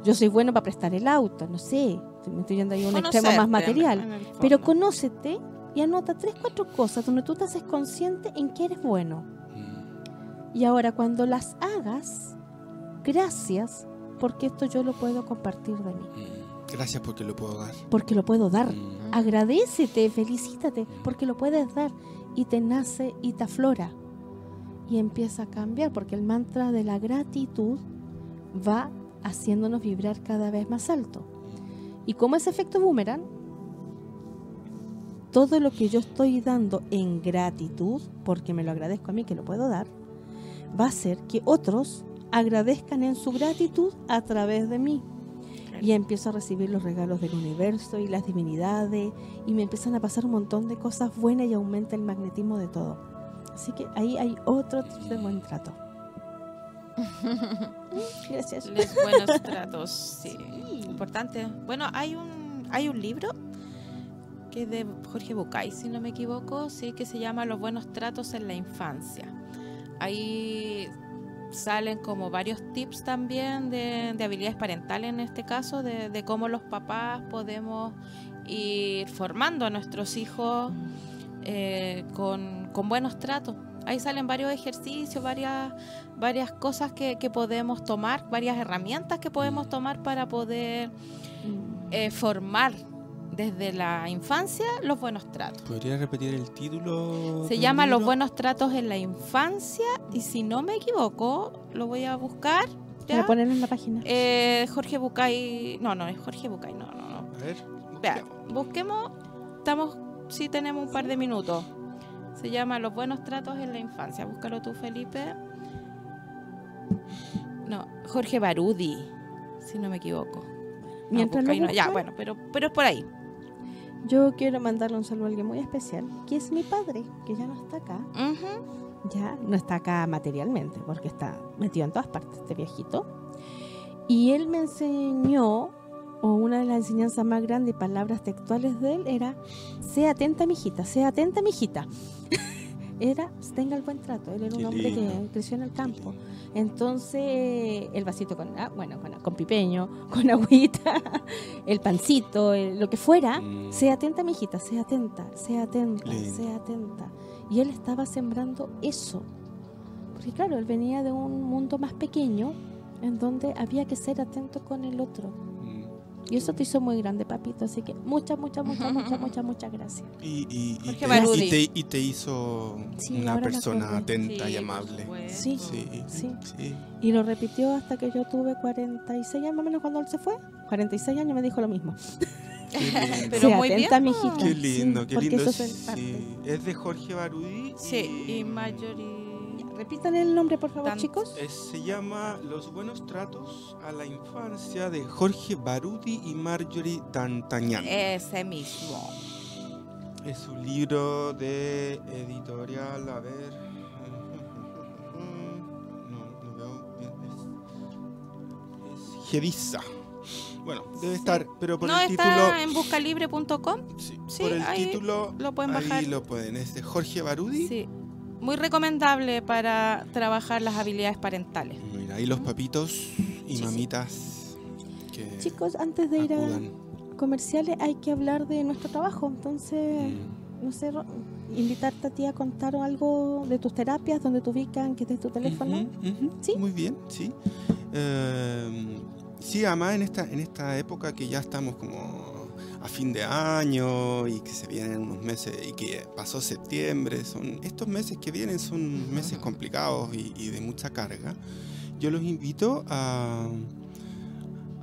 [SPEAKER 2] yo soy bueno para prestar el auto, no sé, me estoy yendo ahí a un extremo más
[SPEAKER 3] Conocerte,
[SPEAKER 2] material. Pero conócete y anota tres, cuatro cosas donde tú te haces consciente en que eres bueno.
[SPEAKER 1] Mm,
[SPEAKER 2] Y ahora cuando las hagas, gracias, porque esto yo lo puedo compartir de mí,
[SPEAKER 1] mm. Gracias porque lo puedo dar.
[SPEAKER 2] porque lo puedo dar.
[SPEAKER 1] Mm,
[SPEAKER 2] Agradecete, felicítate, porque lo puedes dar y te nace y te aflora. Y empieza a cambiar, porque el mantra de la gratitud va haciéndonos vibrar cada vez más alto. Y como ese efecto boomerang, todo lo que yo estoy dando en gratitud, porque me lo agradezco a mí que lo puedo dar, va a hacer que otros agradezcan en su gratitud a través de mí. Y empiezo a recibir los regalos del universo y las divinidades y me empiezan a pasar un montón de cosas buenas y aumenta el magnetismo de todo. Así que ahí hay otro tipo de buen trato. Gracias.
[SPEAKER 3] Los buenos tratos, sí. Importante. Bueno, hay un, hay un libro que es de Jorge Bucay, si no me equivoco, sí, que se llama Los buenos tratos en la infancia. Ahí salen como varios tips también de, de habilidades parentales en este caso, de, cómo los papás podemos ir formando a nuestros hijos eh, con, buenos tratos. Ahí salen varios ejercicios, varias, cosas que, que podemos tomar, varias herramientas que podemos tomar para poder eh, formar desde la infancia los buenos tratos.
[SPEAKER 1] ¿Podría repetir el título?
[SPEAKER 3] Se llama Los buenos tratos en la infancia y si no me equivoco, lo voy a buscar.
[SPEAKER 2] Voy
[SPEAKER 3] ¿ya?
[SPEAKER 2] a ponerlo en la página.
[SPEAKER 3] Eh, Jorge Bucay, no, no es Jorge Bucay, no, no, no.
[SPEAKER 1] A ver.
[SPEAKER 3] Vea, busquemos, estamos, sí tenemos un par de minutos. Se llama Los buenos tratos en la infancia. Búscalo tú, Felipe. No, Jorge Barudi, si no me equivoco. No,
[SPEAKER 2] Mientras
[SPEAKER 3] no, ya, bueno, pero, pero es por ahí.
[SPEAKER 2] Yo quiero mandarle un saludo a alguien muy especial, que es mi padre, que ya no está acá.
[SPEAKER 3] Ujú.
[SPEAKER 2] Ya no está acá materialmente, porque está metido en todas partes este viejito. Y él me enseñó, o una de las enseñanzas más grandes y palabras textuales de él era, sea atenta, mijita, sea atenta, mijita. era, tenga el buen trato. Él era un
[SPEAKER 1] Qué
[SPEAKER 2] hombre
[SPEAKER 1] lindo.
[SPEAKER 2] que creció en el campo. Entonces, el vasito con, ah, bueno, con, con pipeño, con agüita, el pancito, el- lo que fuera,
[SPEAKER 1] Mm.
[SPEAKER 2] sea atenta, mijita, sea atenta, sea atenta,
[SPEAKER 1] Lindo.
[SPEAKER 2] sea atenta. Y él estaba sembrando eso. Porque claro, él venía de un mundo más pequeño en donde había que ser atento con el otro. Y eso te hizo muy grande, papito. Así que muchas, muchas, muchas, muchas, muchas, muchas gracias.
[SPEAKER 1] Y, y, y
[SPEAKER 3] Jorge
[SPEAKER 1] te,
[SPEAKER 3] Barudi.
[SPEAKER 1] y, te, y te hizo
[SPEAKER 2] Sí,
[SPEAKER 1] una persona atenta
[SPEAKER 3] Sí,
[SPEAKER 1] y amable.
[SPEAKER 2] Sí.
[SPEAKER 1] Sí,
[SPEAKER 2] Sí.
[SPEAKER 1] sí.
[SPEAKER 2] Y lo repitió hasta que yo tuve 46 años, más o menos cuando él se fue. 46 años me dijo lo mismo.
[SPEAKER 1] Qué lindo.
[SPEAKER 3] Pero
[SPEAKER 2] Sea
[SPEAKER 3] muy
[SPEAKER 2] atenta,
[SPEAKER 3] bien.
[SPEAKER 2] mijita.
[SPEAKER 1] Qué lindo,
[SPEAKER 2] Sí,
[SPEAKER 1] qué lindo.
[SPEAKER 2] eso es.
[SPEAKER 1] Sí, Es de Jorge Barudi.
[SPEAKER 3] Sí, y Marjorie.
[SPEAKER 2] Repitan el nombre, por favor,
[SPEAKER 3] Tan-
[SPEAKER 2] chicos.
[SPEAKER 1] Es- se llama Los buenos tratos a la infancia de Jorge Barudi y Marjorie D'Antañán.
[SPEAKER 3] Ese mismo.
[SPEAKER 1] Es un libro de editorial, a ver. No, no veo bien. Es, es Gediza. Bueno, debe estar, pero por
[SPEAKER 3] no
[SPEAKER 1] el
[SPEAKER 3] está
[SPEAKER 1] título.
[SPEAKER 3] en buscalibre.com.
[SPEAKER 1] Sí,
[SPEAKER 3] Sí,
[SPEAKER 1] por el
[SPEAKER 3] ahí
[SPEAKER 1] título.
[SPEAKER 3] lo pueden
[SPEAKER 1] ahí
[SPEAKER 3] bajar.
[SPEAKER 1] lo pueden. Es de Jorge Barudi.
[SPEAKER 3] Sí. Muy recomendable para trabajar las habilidades parentales.
[SPEAKER 1] Mira, ahí los papitos y
[SPEAKER 3] Sí, sí.
[SPEAKER 1] mamitas que
[SPEAKER 2] Chicos, antes de ir a comerciales hay que hablar de nuestro trabajo. Entonces,
[SPEAKER 1] Mm.
[SPEAKER 2] no sé, invitarte a ti a contar algo de tus terapias, donde te ubican, que es tu teléfono. ¿Sí?
[SPEAKER 1] Muy bien, sí. Eh, sí, además en esta, en esta época que ya estamos como a fin de año y que se vienen unos meses y que pasó septiembre, son estos meses que vienen son meses complicados y, y de mucha carga. Yo los invito a,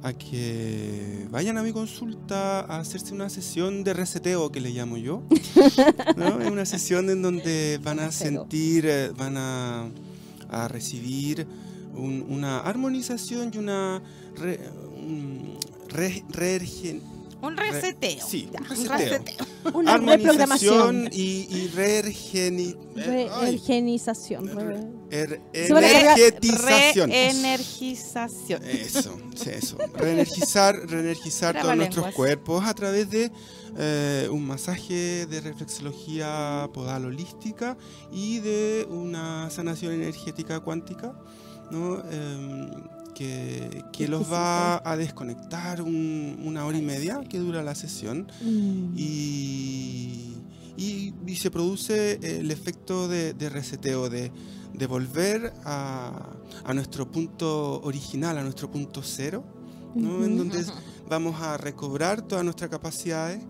[SPEAKER 1] a que vayan a mi consulta a hacerse una sesión de reseteo que le llamo yo. ¿no? Es una sesión en donde van a sentir, eh, van a, a recibir un- una armonización y una re- un re- reergen-
[SPEAKER 3] Un reseteo.
[SPEAKER 1] sí,
[SPEAKER 3] Ya,
[SPEAKER 1] un
[SPEAKER 3] un
[SPEAKER 1] reseteo.
[SPEAKER 3] reseteo.
[SPEAKER 2] Una
[SPEAKER 1] armonización
[SPEAKER 2] reprogramación.
[SPEAKER 1] y, y reergeni- eh, ay,
[SPEAKER 2] Reergenización.
[SPEAKER 1] Re- er-
[SPEAKER 2] Se va a cargar-
[SPEAKER 1] energetización.
[SPEAKER 3] Reenergización.
[SPEAKER 1] Eso, sí, eso. Reenergizar, reenergizar todos
[SPEAKER 3] Trabalenguas.
[SPEAKER 1] nuestros cuerpos a través de eh, un masaje de reflexología podal holística y de una sanación energética cuántica, ¿no? Em, que, que los va a desconectar un- una hora y media que dura la sesión
[SPEAKER 2] Mm.
[SPEAKER 1] y, y- y se produce el efecto de, de reseteo, de, de volver a, a nuestro punto original, a nuestro punto cero, ¿no? en donde vamos a recobrar todas nuestras capacidades,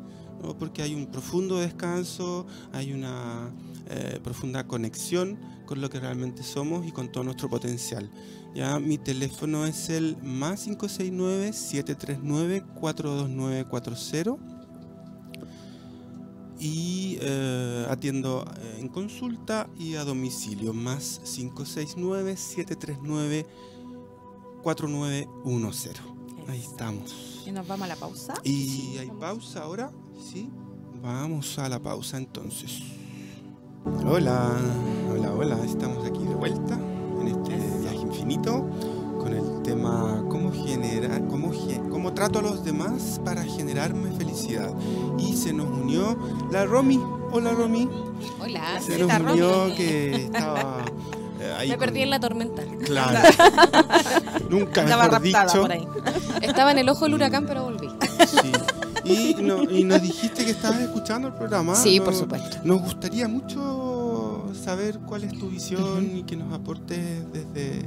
[SPEAKER 1] ¿no? porque hay un profundo descanso, hay una eh, profunda conexión con lo que realmente somos y con todo nuestro potencial. Ya mi teléfono es el más 569-739-42940 y eh, atiendo eh, en consulta y a domicilio más 569-739-4910. Ahí estamos.
[SPEAKER 3] Y nos vamos a la pausa.
[SPEAKER 1] ¿Y hay pausa ahora? Sí. Vamos a la pausa entonces. Hola, hola, hola. Estamos aquí de vuelta en este viaje infinito con el tema cómo generar, cómo, cómo trato a los demás para generarme felicidad. Y se nos unió la Romy. Hola Romy.
[SPEAKER 5] Hola,
[SPEAKER 1] Se nos unió que estaba eh, ahí.
[SPEAKER 5] me perdí
[SPEAKER 1] con-
[SPEAKER 5] en la tormenta.
[SPEAKER 1] Claro. Nunca
[SPEAKER 3] Estaba
[SPEAKER 1] mejor dicho.
[SPEAKER 3] por ahí.
[SPEAKER 5] Estaba en el ojo del huracán, pero volví.
[SPEAKER 1] Sí. Y, no- y nos dijiste que estabas escuchando el programa.
[SPEAKER 5] Sí, por
[SPEAKER 1] Nos-
[SPEAKER 5] supuesto.
[SPEAKER 1] Nos gustaría mucho saber cuál es tu visión y que nos aportes desde,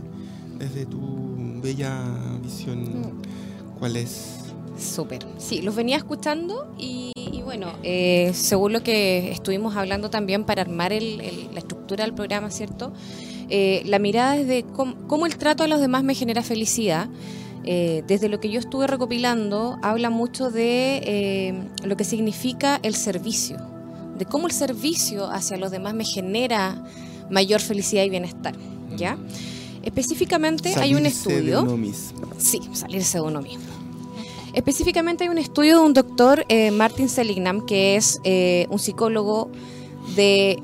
[SPEAKER 1] desde tu bella visión. ¿Cuál es?
[SPEAKER 5] Súper. Sí, los venía escuchando y, y bueno, eh, según lo que estuvimos hablando también para armar el- el- la estructura del programa, ¿cierto? Eh, la mirada es de cómo, cómo el trato a los demás me genera felicidad. Eh, desde lo que yo estuve recopilando, habla mucho de eh, lo que significa el servicio, de cómo el servicio hacia los demás me genera mayor felicidad y bienestar, ¿ya? Específicamente hay un
[SPEAKER 1] Salirse de
[SPEAKER 5] estudio...
[SPEAKER 1] uno mismo.
[SPEAKER 5] Sí, salirse de uno mismo. Específicamente hay un estudio de un doctor, eh, Martin Seligman, que es eh, un psicólogo de,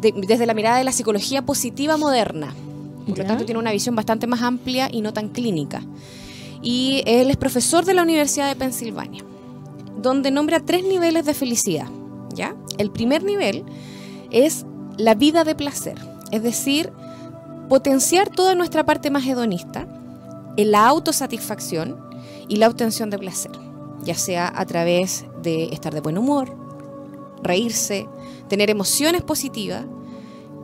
[SPEAKER 5] de- desde la mirada de la psicología positiva moderna. Por
[SPEAKER 2] Ya.
[SPEAKER 5] lo tanto, tiene una visión bastante más amplia y no tan clínica. Y él es profesor de la Universidad de Pensilvania, donde nombra tres niveles de felicidad. ¿Ya? El primer nivel es la vida de placer, es decir, potenciar toda nuestra parte más hedonista en la autosatisfacción y la obtención de placer, ya sea a través de estar de buen humor, reírse, tener emociones positivas,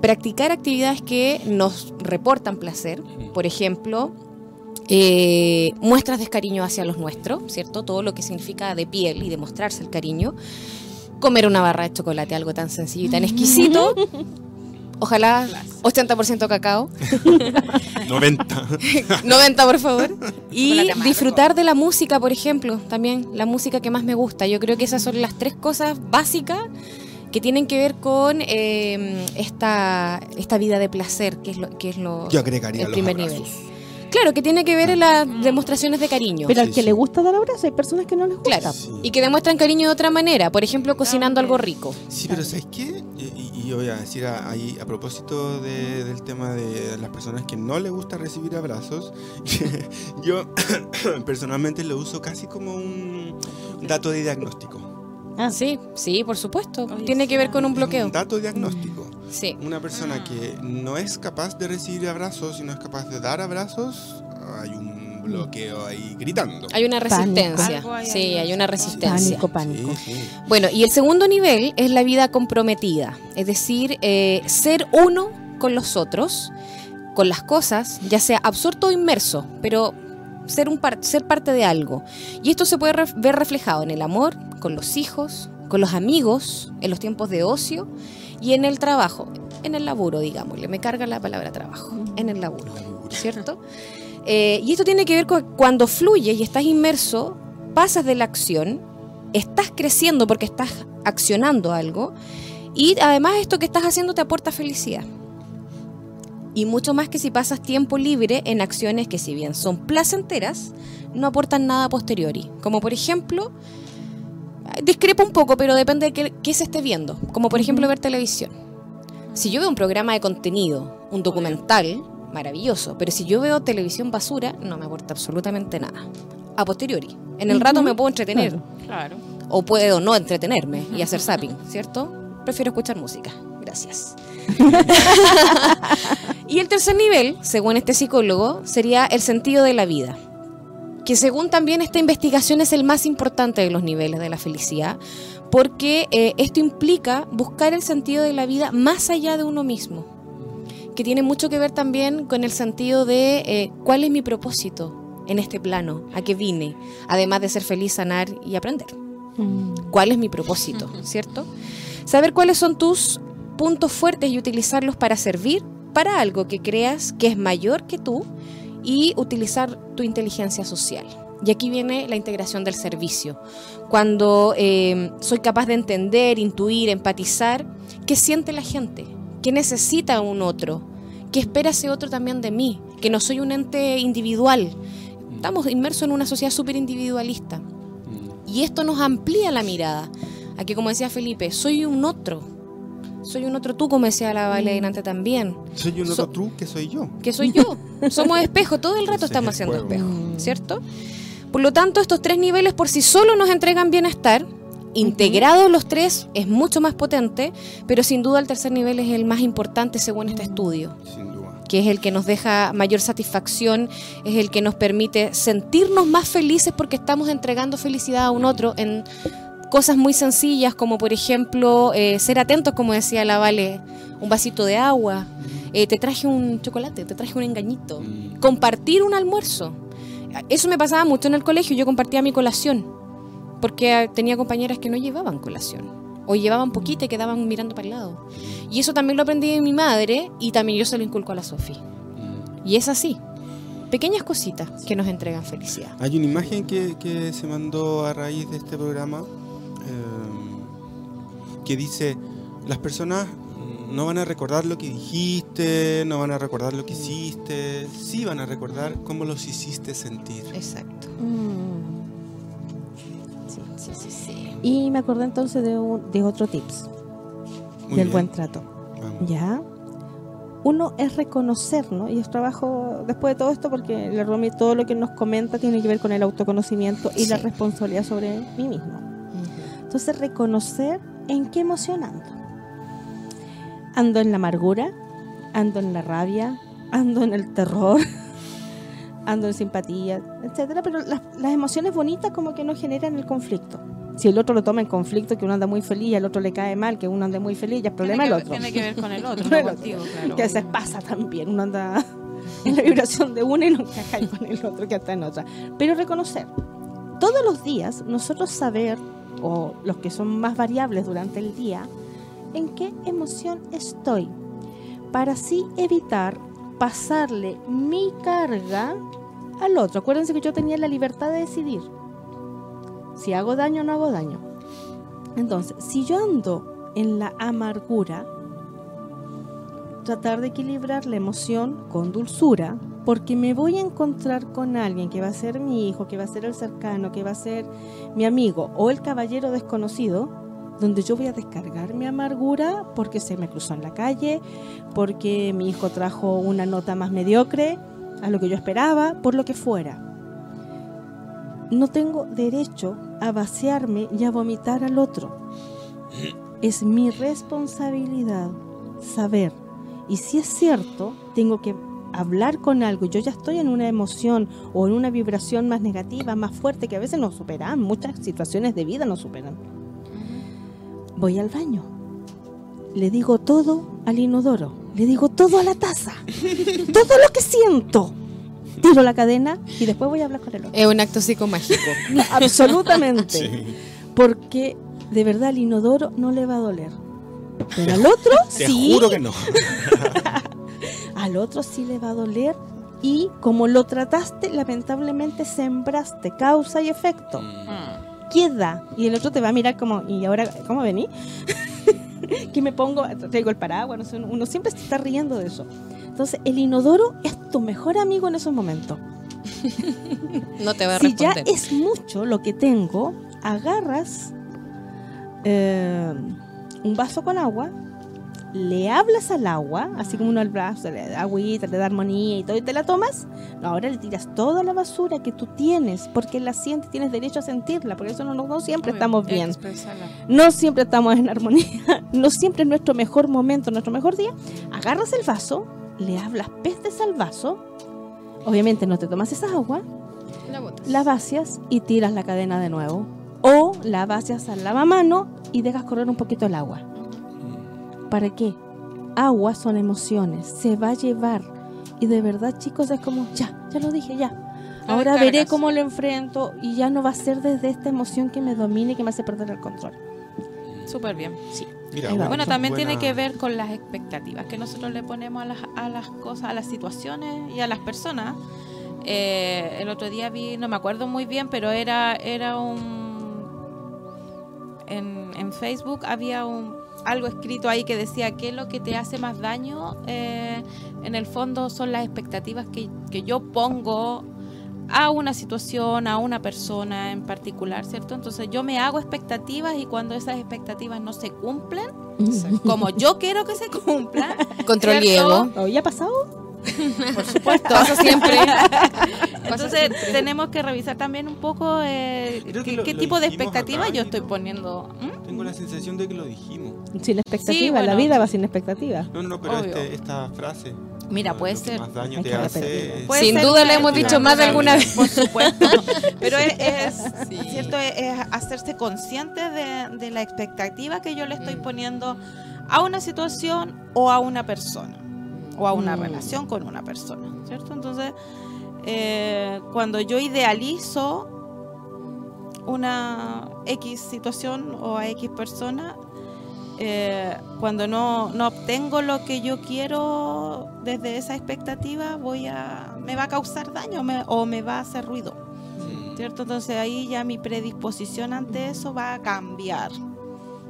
[SPEAKER 5] practicar actividades que nos reportan placer, por ejemplo, eh, muestras de cariño hacia los nuestros, ¿cierto? Todo lo que significa de piel y demostrarse el cariño, comer una barra de chocolate, algo tan sencillo y tan exquisito, ojalá 80% cacao,
[SPEAKER 1] 90.
[SPEAKER 5] 90 por favor. Y disfrutar de la música, por ejemplo, también la música que más me gusta. Yo creo que esas son las tres cosas básicas que tienen que ver con eh, esta, esta vida de placer, que es lo, que es lo
[SPEAKER 1] Yo agregaría
[SPEAKER 5] el primer nivel. Claro, que tiene que ver en las demostraciones de cariño.
[SPEAKER 2] Pero al
[SPEAKER 1] Sí,
[SPEAKER 2] que
[SPEAKER 1] sí.
[SPEAKER 2] le gusta dar abrazos, hay personas que no les gusta.
[SPEAKER 5] Claro,
[SPEAKER 1] Sí.
[SPEAKER 5] y que demuestran cariño de otra manera, por ejemplo, cocinando algo rico.
[SPEAKER 1] Sí, pero ¿sabes qué? Y, y- y voy a decir ahí a propósito de- del tema de las personas que no les gusta recibir abrazos, yo personalmente lo uso casi como un dato de diagnóstico.
[SPEAKER 2] Ah,
[SPEAKER 5] Sí, sí, por supuesto. Tiene que ver con un bloqueo.
[SPEAKER 1] Un dato diagnóstico.
[SPEAKER 5] Sí.
[SPEAKER 1] Una persona
[SPEAKER 3] Ah.
[SPEAKER 1] que no es capaz de recibir abrazos y no es capaz de dar abrazos, hay un bloqueo ahí gritando.
[SPEAKER 5] Hay una resistencia. Sí, hay una resistencia.
[SPEAKER 2] Pánico, pánico.
[SPEAKER 1] Sí, sí.
[SPEAKER 5] Bueno, y el segundo nivel es la vida comprometida, es decir, eh, ser uno con los otros, con las cosas, ya sea absorto o inmerso, pero ser, un par- ser parte de algo. Y esto se puede ref- ver reflejado en el amor, con los hijos, con los amigos, en los tiempos de ocio y en el trabajo, en el laburo, digámosle. Me carga la palabra trabajo, en el laburo. ¿cierto? Eh, y esto tiene que ver con cuando fluyes y estás inmerso, pasas de la acción, estás creciendo porque estás accionando algo y además esto que estás haciendo te aporta felicidad. Y mucho más que si pasas tiempo libre en acciones que si bien son placenteras, no aportan nada a posteriori. Como por ejemplo, discrepo un poco, pero depende de qué, qué se esté viendo. Como por ejemplo ver televisión. Si yo veo un programa de contenido, un documental, maravilloso. Pero si yo veo televisión basura, no me aporta absolutamente nada. A posteriori. En el rato me puedo entretener.
[SPEAKER 2] claro.
[SPEAKER 3] Claro.
[SPEAKER 5] O puedo no entretenerme y hacer zapping, ¿cierto? Prefiero escuchar música. Gracias. y el tercer nivel, según este psicólogo, sería el sentido de la vida. Que según también esta investigación es el más importante de los niveles de la felicidad, porque eh, esto implica buscar el sentido de la vida más allá de uno mismo, que tiene mucho que ver también con el sentido de eh, cuál es mi propósito en este plano, a qué vine, además de ser feliz, sanar y aprender
[SPEAKER 2] Mm.
[SPEAKER 5] cuál es mi propósito, ¿cierto? Saber cuáles son tus puntos fuertes y utilizarlos para servir para algo que creas que es mayor que tú y utilizar tu inteligencia social. Y aquí viene la integración del servicio. Cuando eh, soy capaz de entender, intuir, empatizar qué siente la gente, qué necesita un otro, qué espera ese otro también de mí, que no soy un ente individual. Estamos inmersos en una sociedad súper individualista. Y esto nos amplía la mirada. Aquí, como decía Felipe, soy un otro. Soy un otro tú, como decía la Vale delante también.
[SPEAKER 1] Soy un
[SPEAKER 5] So-
[SPEAKER 1] otro tú que soy yo.
[SPEAKER 5] Que soy yo. Somos espejo, todo el rato estamos haciendo
[SPEAKER 1] juego.
[SPEAKER 5] espejo,
[SPEAKER 2] Mm.
[SPEAKER 5] ¿cierto? Por lo tanto, estos tres niveles por sí solos nos entregan bienestar. Integrados los tres es mucho más potente, pero sin duda el tercer nivel es el más importante según este estudio
[SPEAKER 1] Sin duda.
[SPEAKER 5] que es el que nos deja mayor satisfacción, es el que nos permite sentirnos más felices porque estamos entregando felicidad a un otro en cosas muy sencillas como por ejemplo eh, ser atentos, como decía la Vale, un vasito de agua, eh, te traje un chocolate, te traje un engañito,
[SPEAKER 1] Mm.
[SPEAKER 5] compartir un almuerzo. Eso me pasaba mucho en el colegio, yo compartía mi colación, porque tenía compañeras que no llevaban colación. O llevaban poquita y quedaban mirando para el lado. Y eso también lo aprendí de mi madre y también yo se lo inculco a la Sofi.
[SPEAKER 1] Mm.
[SPEAKER 5] Y es así. Pequeñas cositas que nos entregan felicidad.
[SPEAKER 1] Hay una imagen que, que se mandó a raíz de este programa que dice, las personas no van a recordar lo que dijiste, no van a recordar lo que hiciste, sí van a recordar cómo los hiciste sentir.
[SPEAKER 5] Exacto.
[SPEAKER 2] Mm.
[SPEAKER 5] Sí, sí, sí, sí.
[SPEAKER 2] Y me acordé entonces de, un- de otro tips,
[SPEAKER 1] Muy
[SPEAKER 2] del
[SPEAKER 1] bien,
[SPEAKER 2] buen trato.
[SPEAKER 1] vamos.
[SPEAKER 2] ¿Ya? Uno es reconocer, ¿no? Y es trabajo después de todo esto porque la Romy todo lo que nos comenta tiene que ver con el autoconocimiento y la
[SPEAKER 5] Sí.
[SPEAKER 2] responsabilidad sobre mí mismo. Entonces, reconocer en qué emoción ando. Ando en la amargura, ando en la rabia, ando en el terror, ando en simpatía, etcétera, pero las, las emociones bonitas como que no generan el conflicto. Si el otro lo toma en conflicto, que uno anda muy feliz y al otro le cae mal, que uno ande muy feliz, ya es problema del otro.
[SPEAKER 3] Tiene que ver con el otro, no
[SPEAKER 2] el otro.
[SPEAKER 3] contigo, claro.
[SPEAKER 2] Que a veces pasa también, uno anda en la vibración de una y no encaja ahí con el otro que está en otra. Pero reconocer, todos los días nosotros saber, o los que son más variables durante el día, en qué emoción estoy, para así evitar pasarle mi carga al otro. Acuérdense que yo tenía la libertad de decidir si hago daño o no hago daño. Entonces, si yo ando en la amargura, tratar de equilibrar la emoción con dulzura, porque me voy a encontrar con alguien que va a ser mi hijo, que va a ser el cercano, que va a ser mi amigo o el caballero desconocido, donde yo voy a descargar mi amargura porque se me cruzó en la calle, porque mi hijo trajo una nota más mediocre a lo que yo esperaba, por lo que fuera. No tengo derecho a vaciarme y a vomitar al otro. Es mi responsabilidad saber. Y si es cierto, tengo que hablar con algo, yo ya estoy en una emoción o en una vibración más negativa, más fuerte, que a veces nos superan, muchas situaciones de vida nos superan. Voy al baño, le digo todo al inodoro, le digo todo a la taza, todo lo que siento. Tiro la cadena y después voy a hablar con el otro.
[SPEAKER 5] Es un acto psicomágico.
[SPEAKER 2] Absolutamente. Porque de verdad al inodoro no le va a doler. Pero al otro
[SPEAKER 6] Te
[SPEAKER 2] sí.
[SPEAKER 6] juro que no.
[SPEAKER 2] al otro sí le va a doler y como lo trataste, lamentablemente sembraste causa y efecto.
[SPEAKER 3] Mm.
[SPEAKER 2] Queda. Y el otro te va a mirar como, ¿y ahora cómo vení? que me pongo, traigo el paraguas, no sé, uno, siempre se está riendo de eso. Entonces, el inodoro es tu mejor amigo en esos momentos.
[SPEAKER 5] No te va a
[SPEAKER 2] Si ya
[SPEAKER 5] responder.
[SPEAKER 2] es mucho lo que tengo, agarras eh, un vaso con agua, le hablas al agua, así como uno al brazo, le da agüita, le da armonía y todo, y te la tomas. No, ahora le tiras toda la basura que tú tienes, porque la sientes, tienes derecho a sentirla, porque eso no, siempre
[SPEAKER 3] Obvio,
[SPEAKER 2] estamos bien. No siempre estamos en armonía, no siempre es nuestro mejor momento, nuestro mejor día. Agarras el vaso, le hablas pestes al vaso, obviamente no te tomas esa agua,
[SPEAKER 5] La botas.
[SPEAKER 2] la vacias y tiras la cadena de nuevo. O la vacias al lavamano y dejas correr un poquito el agua. ¿Para qué? Agua son emociones, se va a llevar. Y de verdad, chicos, es como, ya, ya lo dije, ya. Ahora veré cómo lo enfrento y ya no va a ser desde esta emoción que me domine y que me hace perder el control.
[SPEAKER 3] Súper bien.
[SPEAKER 1] Mira,
[SPEAKER 2] Ahí va.
[SPEAKER 3] Bueno, también tiene que ver con las expectativas que nosotros le ponemos a las, a las cosas, a las situaciones y a las personas. Eh, el otro día vi, no me acuerdo muy bien, pero era, era un... En, en Facebook había un, algo escrito ahí que decía que lo que te hace más daño eh, en el fondo son las expectativas que, que yo pongo a una situación, a una persona en particular, ¿cierto? Entonces yo me hago expectativas y cuando esas expectativas no se cumplen, como yo quiero que se cumplan,
[SPEAKER 5] Control y
[SPEAKER 3] ¿cierto?
[SPEAKER 5] ego.
[SPEAKER 2] ¿O ya ha pasado?
[SPEAKER 3] por supuesto.
[SPEAKER 5] Pasa siempre.
[SPEAKER 3] Entonces tenemos que revisar también un poco eh, qué,
[SPEAKER 1] lo-
[SPEAKER 3] qué
[SPEAKER 1] lo
[SPEAKER 3] tipo de
[SPEAKER 1] acá,
[SPEAKER 3] yo estoy poniendo. ¿Mm?
[SPEAKER 1] Tengo la sensación de que lo dijimos.
[SPEAKER 2] Sin expectativa,
[SPEAKER 3] bueno.
[SPEAKER 2] la vida va sin expectativa.
[SPEAKER 1] No, no, pero este- esta frase.
[SPEAKER 3] Mira,
[SPEAKER 1] lo-
[SPEAKER 3] puede
[SPEAKER 1] lo que
[SPEAKER 3] ser.
[SPEAKER 1] más daño
[SPEAKER 2] Hay
[SPEAKER 1] te
[SPEAKER 2] que
[SPEAKER 1] hace.
[SPEAKER 2] repetirlo.
[SPEAKER 1] es-
[SPEAKER 3] Puede
[SPEAKER 5] Sin
[SPEAKER 3] ser
[SPEAKER 5] duda lo hemos dicho más de alguna vez.
[SPEAKER 3] Por supuesto. Pero es, es-
[SPEAKER 5] Sí.
[SPEAKER 3] cierto, es, es hacerse consciente de, de la expectativa que yo le estoy
[SPEAKER 5] Mm.
[SPEAKER 3] poniendo a una situación o a una persona. O a una
[SPEAKER 2] Mm.
[SPEAKER 3] relación con una persona. ¿Cierto? Entonces, eh, cuando yo idealizo una X situación o a X persona, eh, cuando no, no obtengo lo que yo quiero desde esa expectativa, voy a, me va a causar daño me- o me va a hacer ruido. ¿Cierto? Entonces ahí ya mi predisposición ante eso va a cambiar.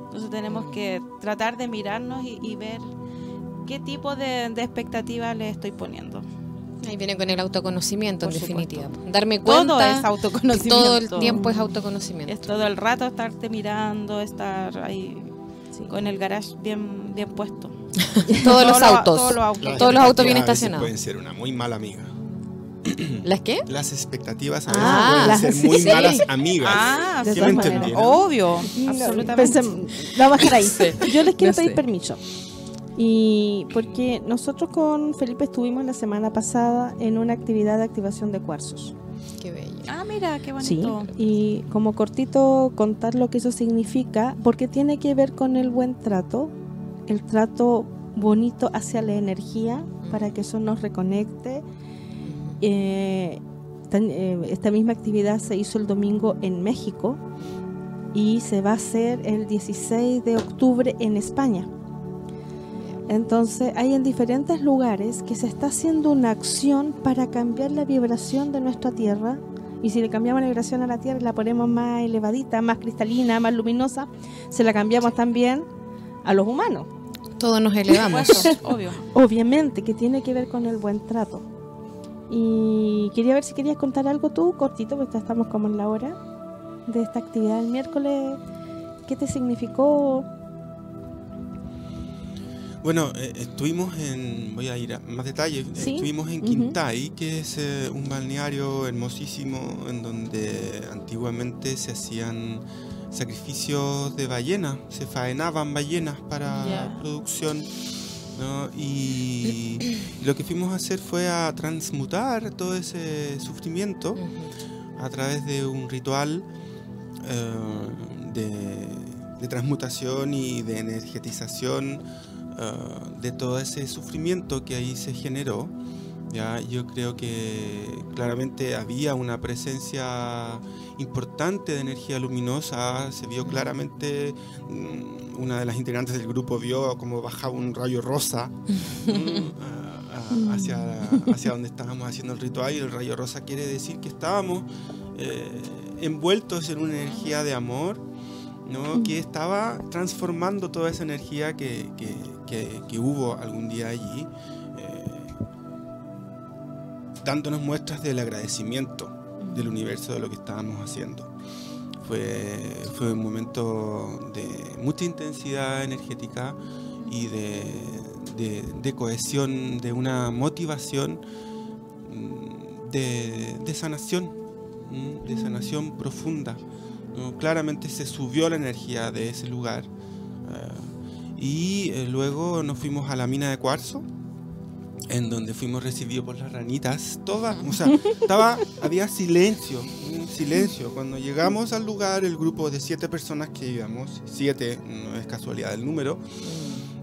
[SPEAKER 3] Entonces tenemos que tratar de mirarnos y, y ver qué tipo de, de expectativa le estoy poniendo.
[SPEAKER 5] Ahí viene con el autoconocimiento,
[SPEAKER 3] Por
[SPEAKER 5] en
[SPEAKER 3] supuesto.
[SPEAKER 5] definitiva. Darme
[SPEAKER 3] Todo
[SPEAKER 5] cuenta
[SPEAKER 3] es
[SPEAKER 5] que
[SPEAKER 3] autoconocimiento.
[SPEAKER 5] todo el tiempo es autoconocimiento.
[SPEAKER 3] Es todo el rato estarte mirando, estar ahí
[SPEAKER 2] Sí.
[SPEAKER 3] con el garage bien, bien puesto.
[SPEAKER 5] Todos los
[SPEAKER 3] Todo lo-
[SPEAKER 5] autos.
[SPEAKER 3] todos los autos.
[SPEAKER 5] Todos los autos bien estacionados.
[SPEAKER 6] Pueden ser una muy mala amiga.
[SPEAKER 5] ¿Las qué?
[SPEAKER 6] Las expectativas a
[SPEAKER 5] Ah,
[SPEAKER 6] veces pueden ser muy
[SPEAKER 2] sí.
[SPEAKER 6] malas amigas.
[SPEAKER 3] Ah,
[SPEAKER 6] ¿Sí me
[SPEAKER 3] obvio,
[SPEAKER 2] No,
[SPEAKER 3] absolutamente.
[SPEAKER 2] pensé- la bajar ahí. Yo les quiero
[SPEAKER 5] no
[SPEAKER 2] pedir
[SPEAKER 5] sé.
[SPEAKER 2] permiso. Y porque nosotros con Felipe estuvimos la semana pasada en una actividad de activación de cuarzos.
[SPEAKER 5] Qué bello.
[SPEAKER 3] Ah, mira, qué
[SPEAKER 2] Sí,
[SPEAKER 3] bonito.
[SPEAKER 2] y como cortito contar lo que eso significa, porque tiene que ver con el buen trato, el trato bonito hacia la energía, para que eso nos reconecte. Eh, eh, esta misma actividad se hizo el domingo en México y se va a hacer el 16 de octubre en España. Entonces hay en diferentes lugares que se está haciendo una acción para cambiar la vibración de nuestra tierra y si le cambiamos la vibración a la tierra y la ponemos más elevadita, más cristalina, más luminosa, se la cambiamos también a los humanos.
[SPEAKER 5] Todos nos elevamos.
[SPEAKER 3] Obvio.
[SPEAKER 2] Obviamente que tiene que ver con el buen trato. Y quería ver si querías contar algo tú, cortito, porque ya estamos como en la hora de esta actividad del miércoles. ¿Qué te significó?
[SPEAKER 1] Bueno, eh, estuvimos en, voy a ir a más detalles,
[SPEAKER 2] Sí.
[SPEAKER 1] estuvimos en. Quintay, que es eh, un balneario hermosísimo en donde antiguamente se hacían sacrificios de ballenas, se faenaban ballenas para producción. ¿no? Y lo que fuimos a hacer fue a transmutar todo ese sufrimiento a través de un ritual eh, de, de transmutación y de energetización eh, de todo ese sufrimiento que ahí se generó. Ya, yo creo que claramente había una presencia importante de energía luminosa, se vio claramente, mm, una de las integrantes del grupo vio como bajaba un rayo rosa mm, a- a- hacia, hacia donde estábamos haciendo el ritual y el rayo rosa quiere decir que estábamos eh, envueltos en una energía de amor, ¿no? que estaba transformando toda esa energía que, que- que- hubo algún día allí, eh, dándonos muestras del agradecimiento del universo de lo que estábamos haciendo. Fue, fue un momento de mucha intensidad energética y de, de- cohesión, de una motivación mm, de, de sanación, mm, de sanación profunda. Claramente se subió la energía de ese lugar eh, y eh, luego nos fuimos a la mina de cuarzo en donde fuimos recibidos por las ranitas, todas, o sea, estaba, había silencio, un silencio. Cuando llegamos al lugar, el grupo de siete personas que íbamos, siete, no es casualidad el número,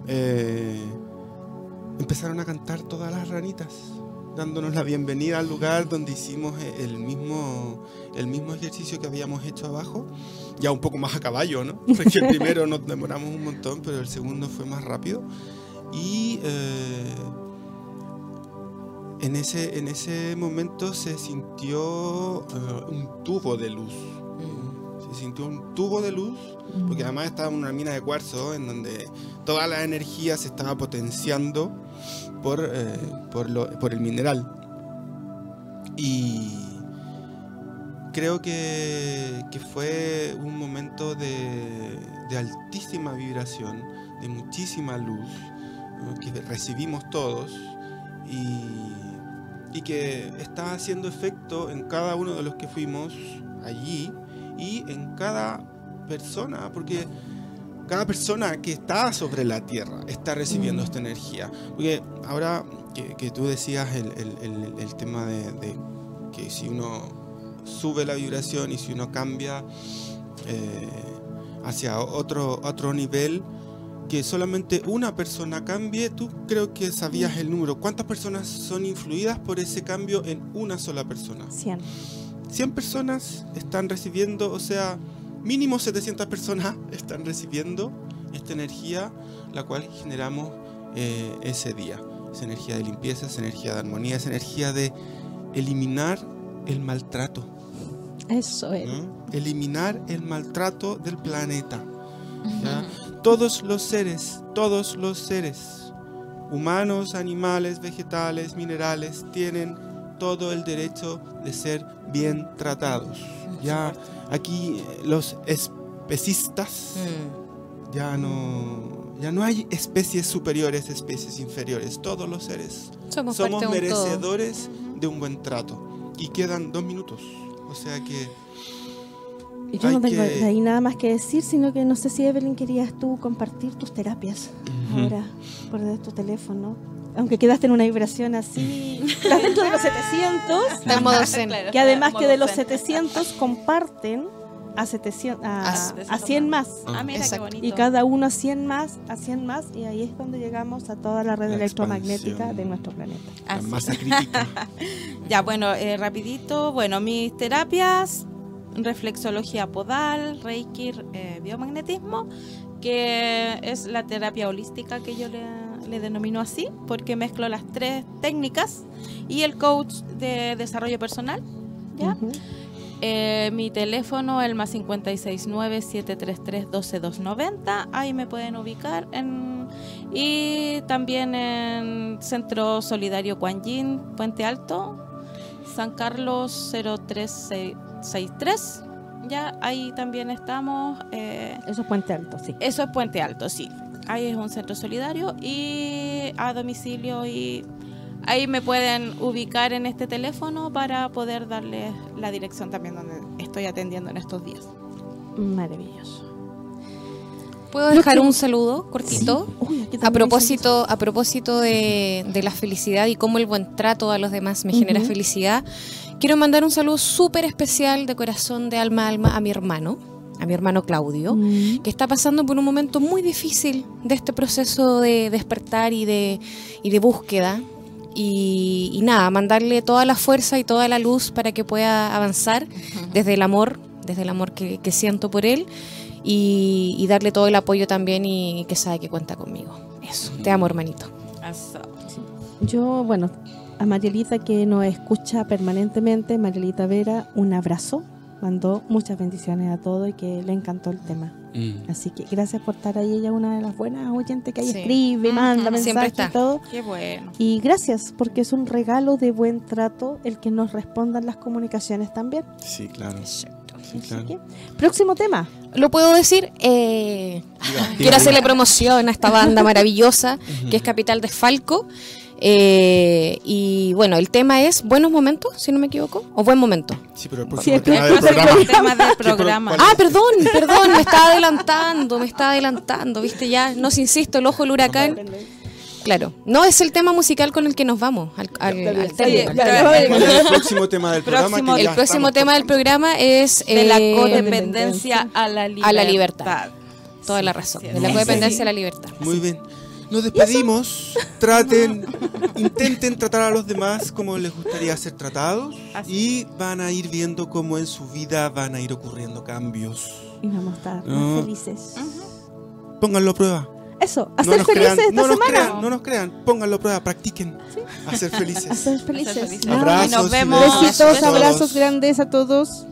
[SPEAKER 1] eh, empezaron a cantar todas las ranitas, dándonos la bienvenida al lugar donde hicimos e- el mismo, el mismo ejercicio que habíamos hecho abajo, ya un poco más a caballo, ¿no? Porque el primero nos demoramos un montón, pero el segundo fue más rápido. Y eh, en, ese, en ese momento se sintió eh, un tubo de luz. Se sintió un tubo de luz, porque además estaba en una mina de cuarzo en donde toda la energía se estaba potenciando por, eh, por, lo- por el mineral. Y creo que, fue un momento de, altísima vibración, de muchísima luz, que recibimos todos y, y que está haciendo efecto en cada uno de los que fuimos allí y en cada persona, porque cada persona que está sobre la tierra está recibiendo
[SPEAKER 2] Mm.
[SPEAKER 1] esta energía. Porque ahora que, que tú decías el, el- el- el tema de, de que si uno sube la vibración y si uno cambia eh, hacia otro, otro nivel, que solamente una persona cambie, tú creo que sabías el número. ¿Cuántas personas son influidas por ese cambio en una sola persona?
[SPEAKER 2] 100.
[SPEAKER 1] 100 personas están recibiendo, o sea, mínimo 700 personas están recibiendo esta energía, la cual generamos eh, ese día. Esa energía de limpieza, esa energía de armonía, esa energía de eliminar el maltrato.
[SPEAKER 2] Eso es.
[SPEAKER 1] ¿no? Eliminar el maltrato del planeta. ¿ya? Todos los seres, todos los seres, humanos, animales, vegetales, minerales, tienen todo el derecho de ser bien tratados. Ya aquí eh, los especistas
[SPEAKER 5] Mm.
[SPEAKER 1] ya no ya no hay especies superiores, especies inferiores. Todos los seres
[SPEAKER 5] Somos,
[SPEAKER 1] somos
[SPEAKER 5] de un todo.
[SPEAKER 1] merecedores de un buen trato. Y quedan dos minutos. O sea que
[SPEAKER 2] Y Yo no tengo
[SPEAKER 1] que-
[SPEAKER 2] ahí nada más que decir, sino que no sé si Evelyn querías tú compartir tus terapias ahora por de tu teléfono. Aunque quedaste en una vibración así, estás dentro de los 700,
[SPEAKER 5] Está en modo zen.
[SPEAKER 2] que además que de los
[SPEAKER 3] Modo zen.
[SPEAKER 2] 700 comparten a, 700, a,
[SPEAKER 5] A
[SPEAKER 2] a 100 más.
[SPEAKER 3] Ah, mira
[SPEAKER 5] Exacto.
[SPEAKER 3] qué bonito.
[SPEAKER 2] Y cada uno a 100 más, a 100 más, y ahí es cuando llegamos a toda la red
[SPEAKER 1] La
[SPEAKER 2] electromagnética de nuestro planeta.
[SPEAKER 1] la masa crítica.
[SPEAKER 3] Ya, bueno, eh, rapidito. Bueno, mis terapias, reflexología podal, reiki, eh, biomagnetismo, que es la terapia holística que yo le, le denomino así, porque mezclo las tres técnicas y el coach de desarrollo personal. Eh, mi teléfono, el más 569-733-12290. Ahí me pueden ubicar. En, y también en Centro Solidario Kuan Yin, Puente Alto. San Carlos 03663. Ya ahí también estamos. eh,
[SPEAKER 2] Eso es Puente Alto, sí.
[SPEAKER 3] eso es Puente Alto, sí. Ahí es un centro solidario y a domicilio y ahí me pueden ubicar en este teléfono para poder darles la dirección también donde estoy atendiendo en estos días.
[SPEAKER 2] Maravilloso.
[SPEAKER 5] ¿Puedo dejar un saludo cortito?
[SPEAKER 2] Uy,
[SPEAKER 5] A propósito, a propósito de, de la felicidad y cómo el buen trato a los demás me genera felicidad, quiero mandar un saludo súper especial de corazón, de alma a alma, a mi hermano, a mi hermano Claudio,
[SPEAKER 2] Mm.
[SPEAKER 5] que está pasando por un momento muy difícil de este proceso de despertar y de, y de búsqueda. Y, y nada, mandarle toda la fuerza y toda la luz para que pueda avanzar desde el amor, desde el amor que, que siento por él y, y darle todo el apoyo también y que sabe que cuenta conmigo. Eso, te amo hermanito.
[SPEAKER 2] Yo, bueno, a Marielita que nos escucha permanentemente, Marielita Vera, un abrazo. Mandó muchas bendiciones a todos y que le encantó el tema.
[SPEAKER 1] Mm.
[SPEAKER 2] Así que gracias por estar ahí. Ella es una de las buenas oyentes que ahí
[SPEAKER 5] Sí.
[SPEAKER 2] escribe, manda mensajes y todo.
[SPEAKER 3] Qué bueno.
[SPEAKER 2] Y gracias, porque es un regalo de buen trato el que nos respondan las comunicaciones también.
[SPEAKER 1] Sí, claro. Sí,
[SPEAKER 2] Así
[SPEAKER 1] claro.
[SPEAKER 2] que, próximo tema.
[SPEAKER 5] ¿Lo puedo decir? Eh,
[SPEAKER 1] Diga,
[SPEAKER 5] quiero hacerle
[SPEAKER 1] diga.
[SPEAKER 5] promoción a esta banda maravillosa que es Capital de Falco. Eh, y bueno, el tema es Buenos Momentos, si no me equivoco, o Buen Momento.
[SPEAKER 1] Sí, pero el
[SPEAKER 2] Sí,
[SPEAKER 1] próximo
[SPEAKER 2] el
[SPEAKER 1] tema del programa.
[SPEAKER 3] El tema del
[SPEAKER 1] pro-
[SPEAKER 3] programa.
[SPEAKER 5] Ah, perdón, perdón, me está adelantando, me está adelantando, viste ya, no se insisto, el ojo del huracán. Claro, no es el tema musical con el que nos vamos al, al, al
[SPEAKER 2] Está
[SPEAKER 5] tema.
[SPEAKER 2] bien, ya, ya,
[SPEAKER 1] ¿Cuál es el próximo tema del programa?
[SPEAKER 3] Próximo-
[SPEAKER 5] El próximo tema del programa es
[SPEAKER 3] de la
[SPEAKER 5] eh,
[SPEAKER 3] codependencia a la libertad.
[SPEAKER 5] a la libertad. toda la razón,
[SPEAKER 3] Sí,
[SPEAKER 5] de la
[SPEAKER 3] sí.
[SPEAKER 5] codependencia a la libertad.
[SPEAKER 1] Muy bien. Nos despedimos. Traten, intenten tratar a los demás como les gustaría ser tratados
[SPEAKER 3] Así.
[SPEAKER 1] y van a ir viendo cómo en su vida van a ir ocurriendo cambios.
[SPEAKER 2] Y vamos a estar
[SPEAKER 1] No.
[SPEAKER 2] más felices.
[SPEAKER 1] Pónganlo a prueba.
[SPEAKER 2] Eso, a
[SPEAKER 1] No
[SPEAKER 2] ser felices
[SPEAKER 1] crean,
[SPEAKER 2] esta
[SPEAKER 1] no nos
[SPEAKER 2] semana.
[SPEAKER 1] crean, no nos crean. Pónganlo a prueba, practiquen a ser
[SPEAKER 2] A
[SPEAKER 1] felices.
[SPEAKER 2] ser felices.
[SPEAKER 3] felices.
[SPEAKER 2] Ya.
[SPEAKER 1] Abrazos
[SPEAKER 3] Y nos
[SPEAKER 1] y
[SPEAKER 3] vemos.
[SPEAKER 1] besos a
[SPEAKER 2] Besitos,
[SPEAKER 1] todos.
[SPEAKER 2] abrazos grandes a todos.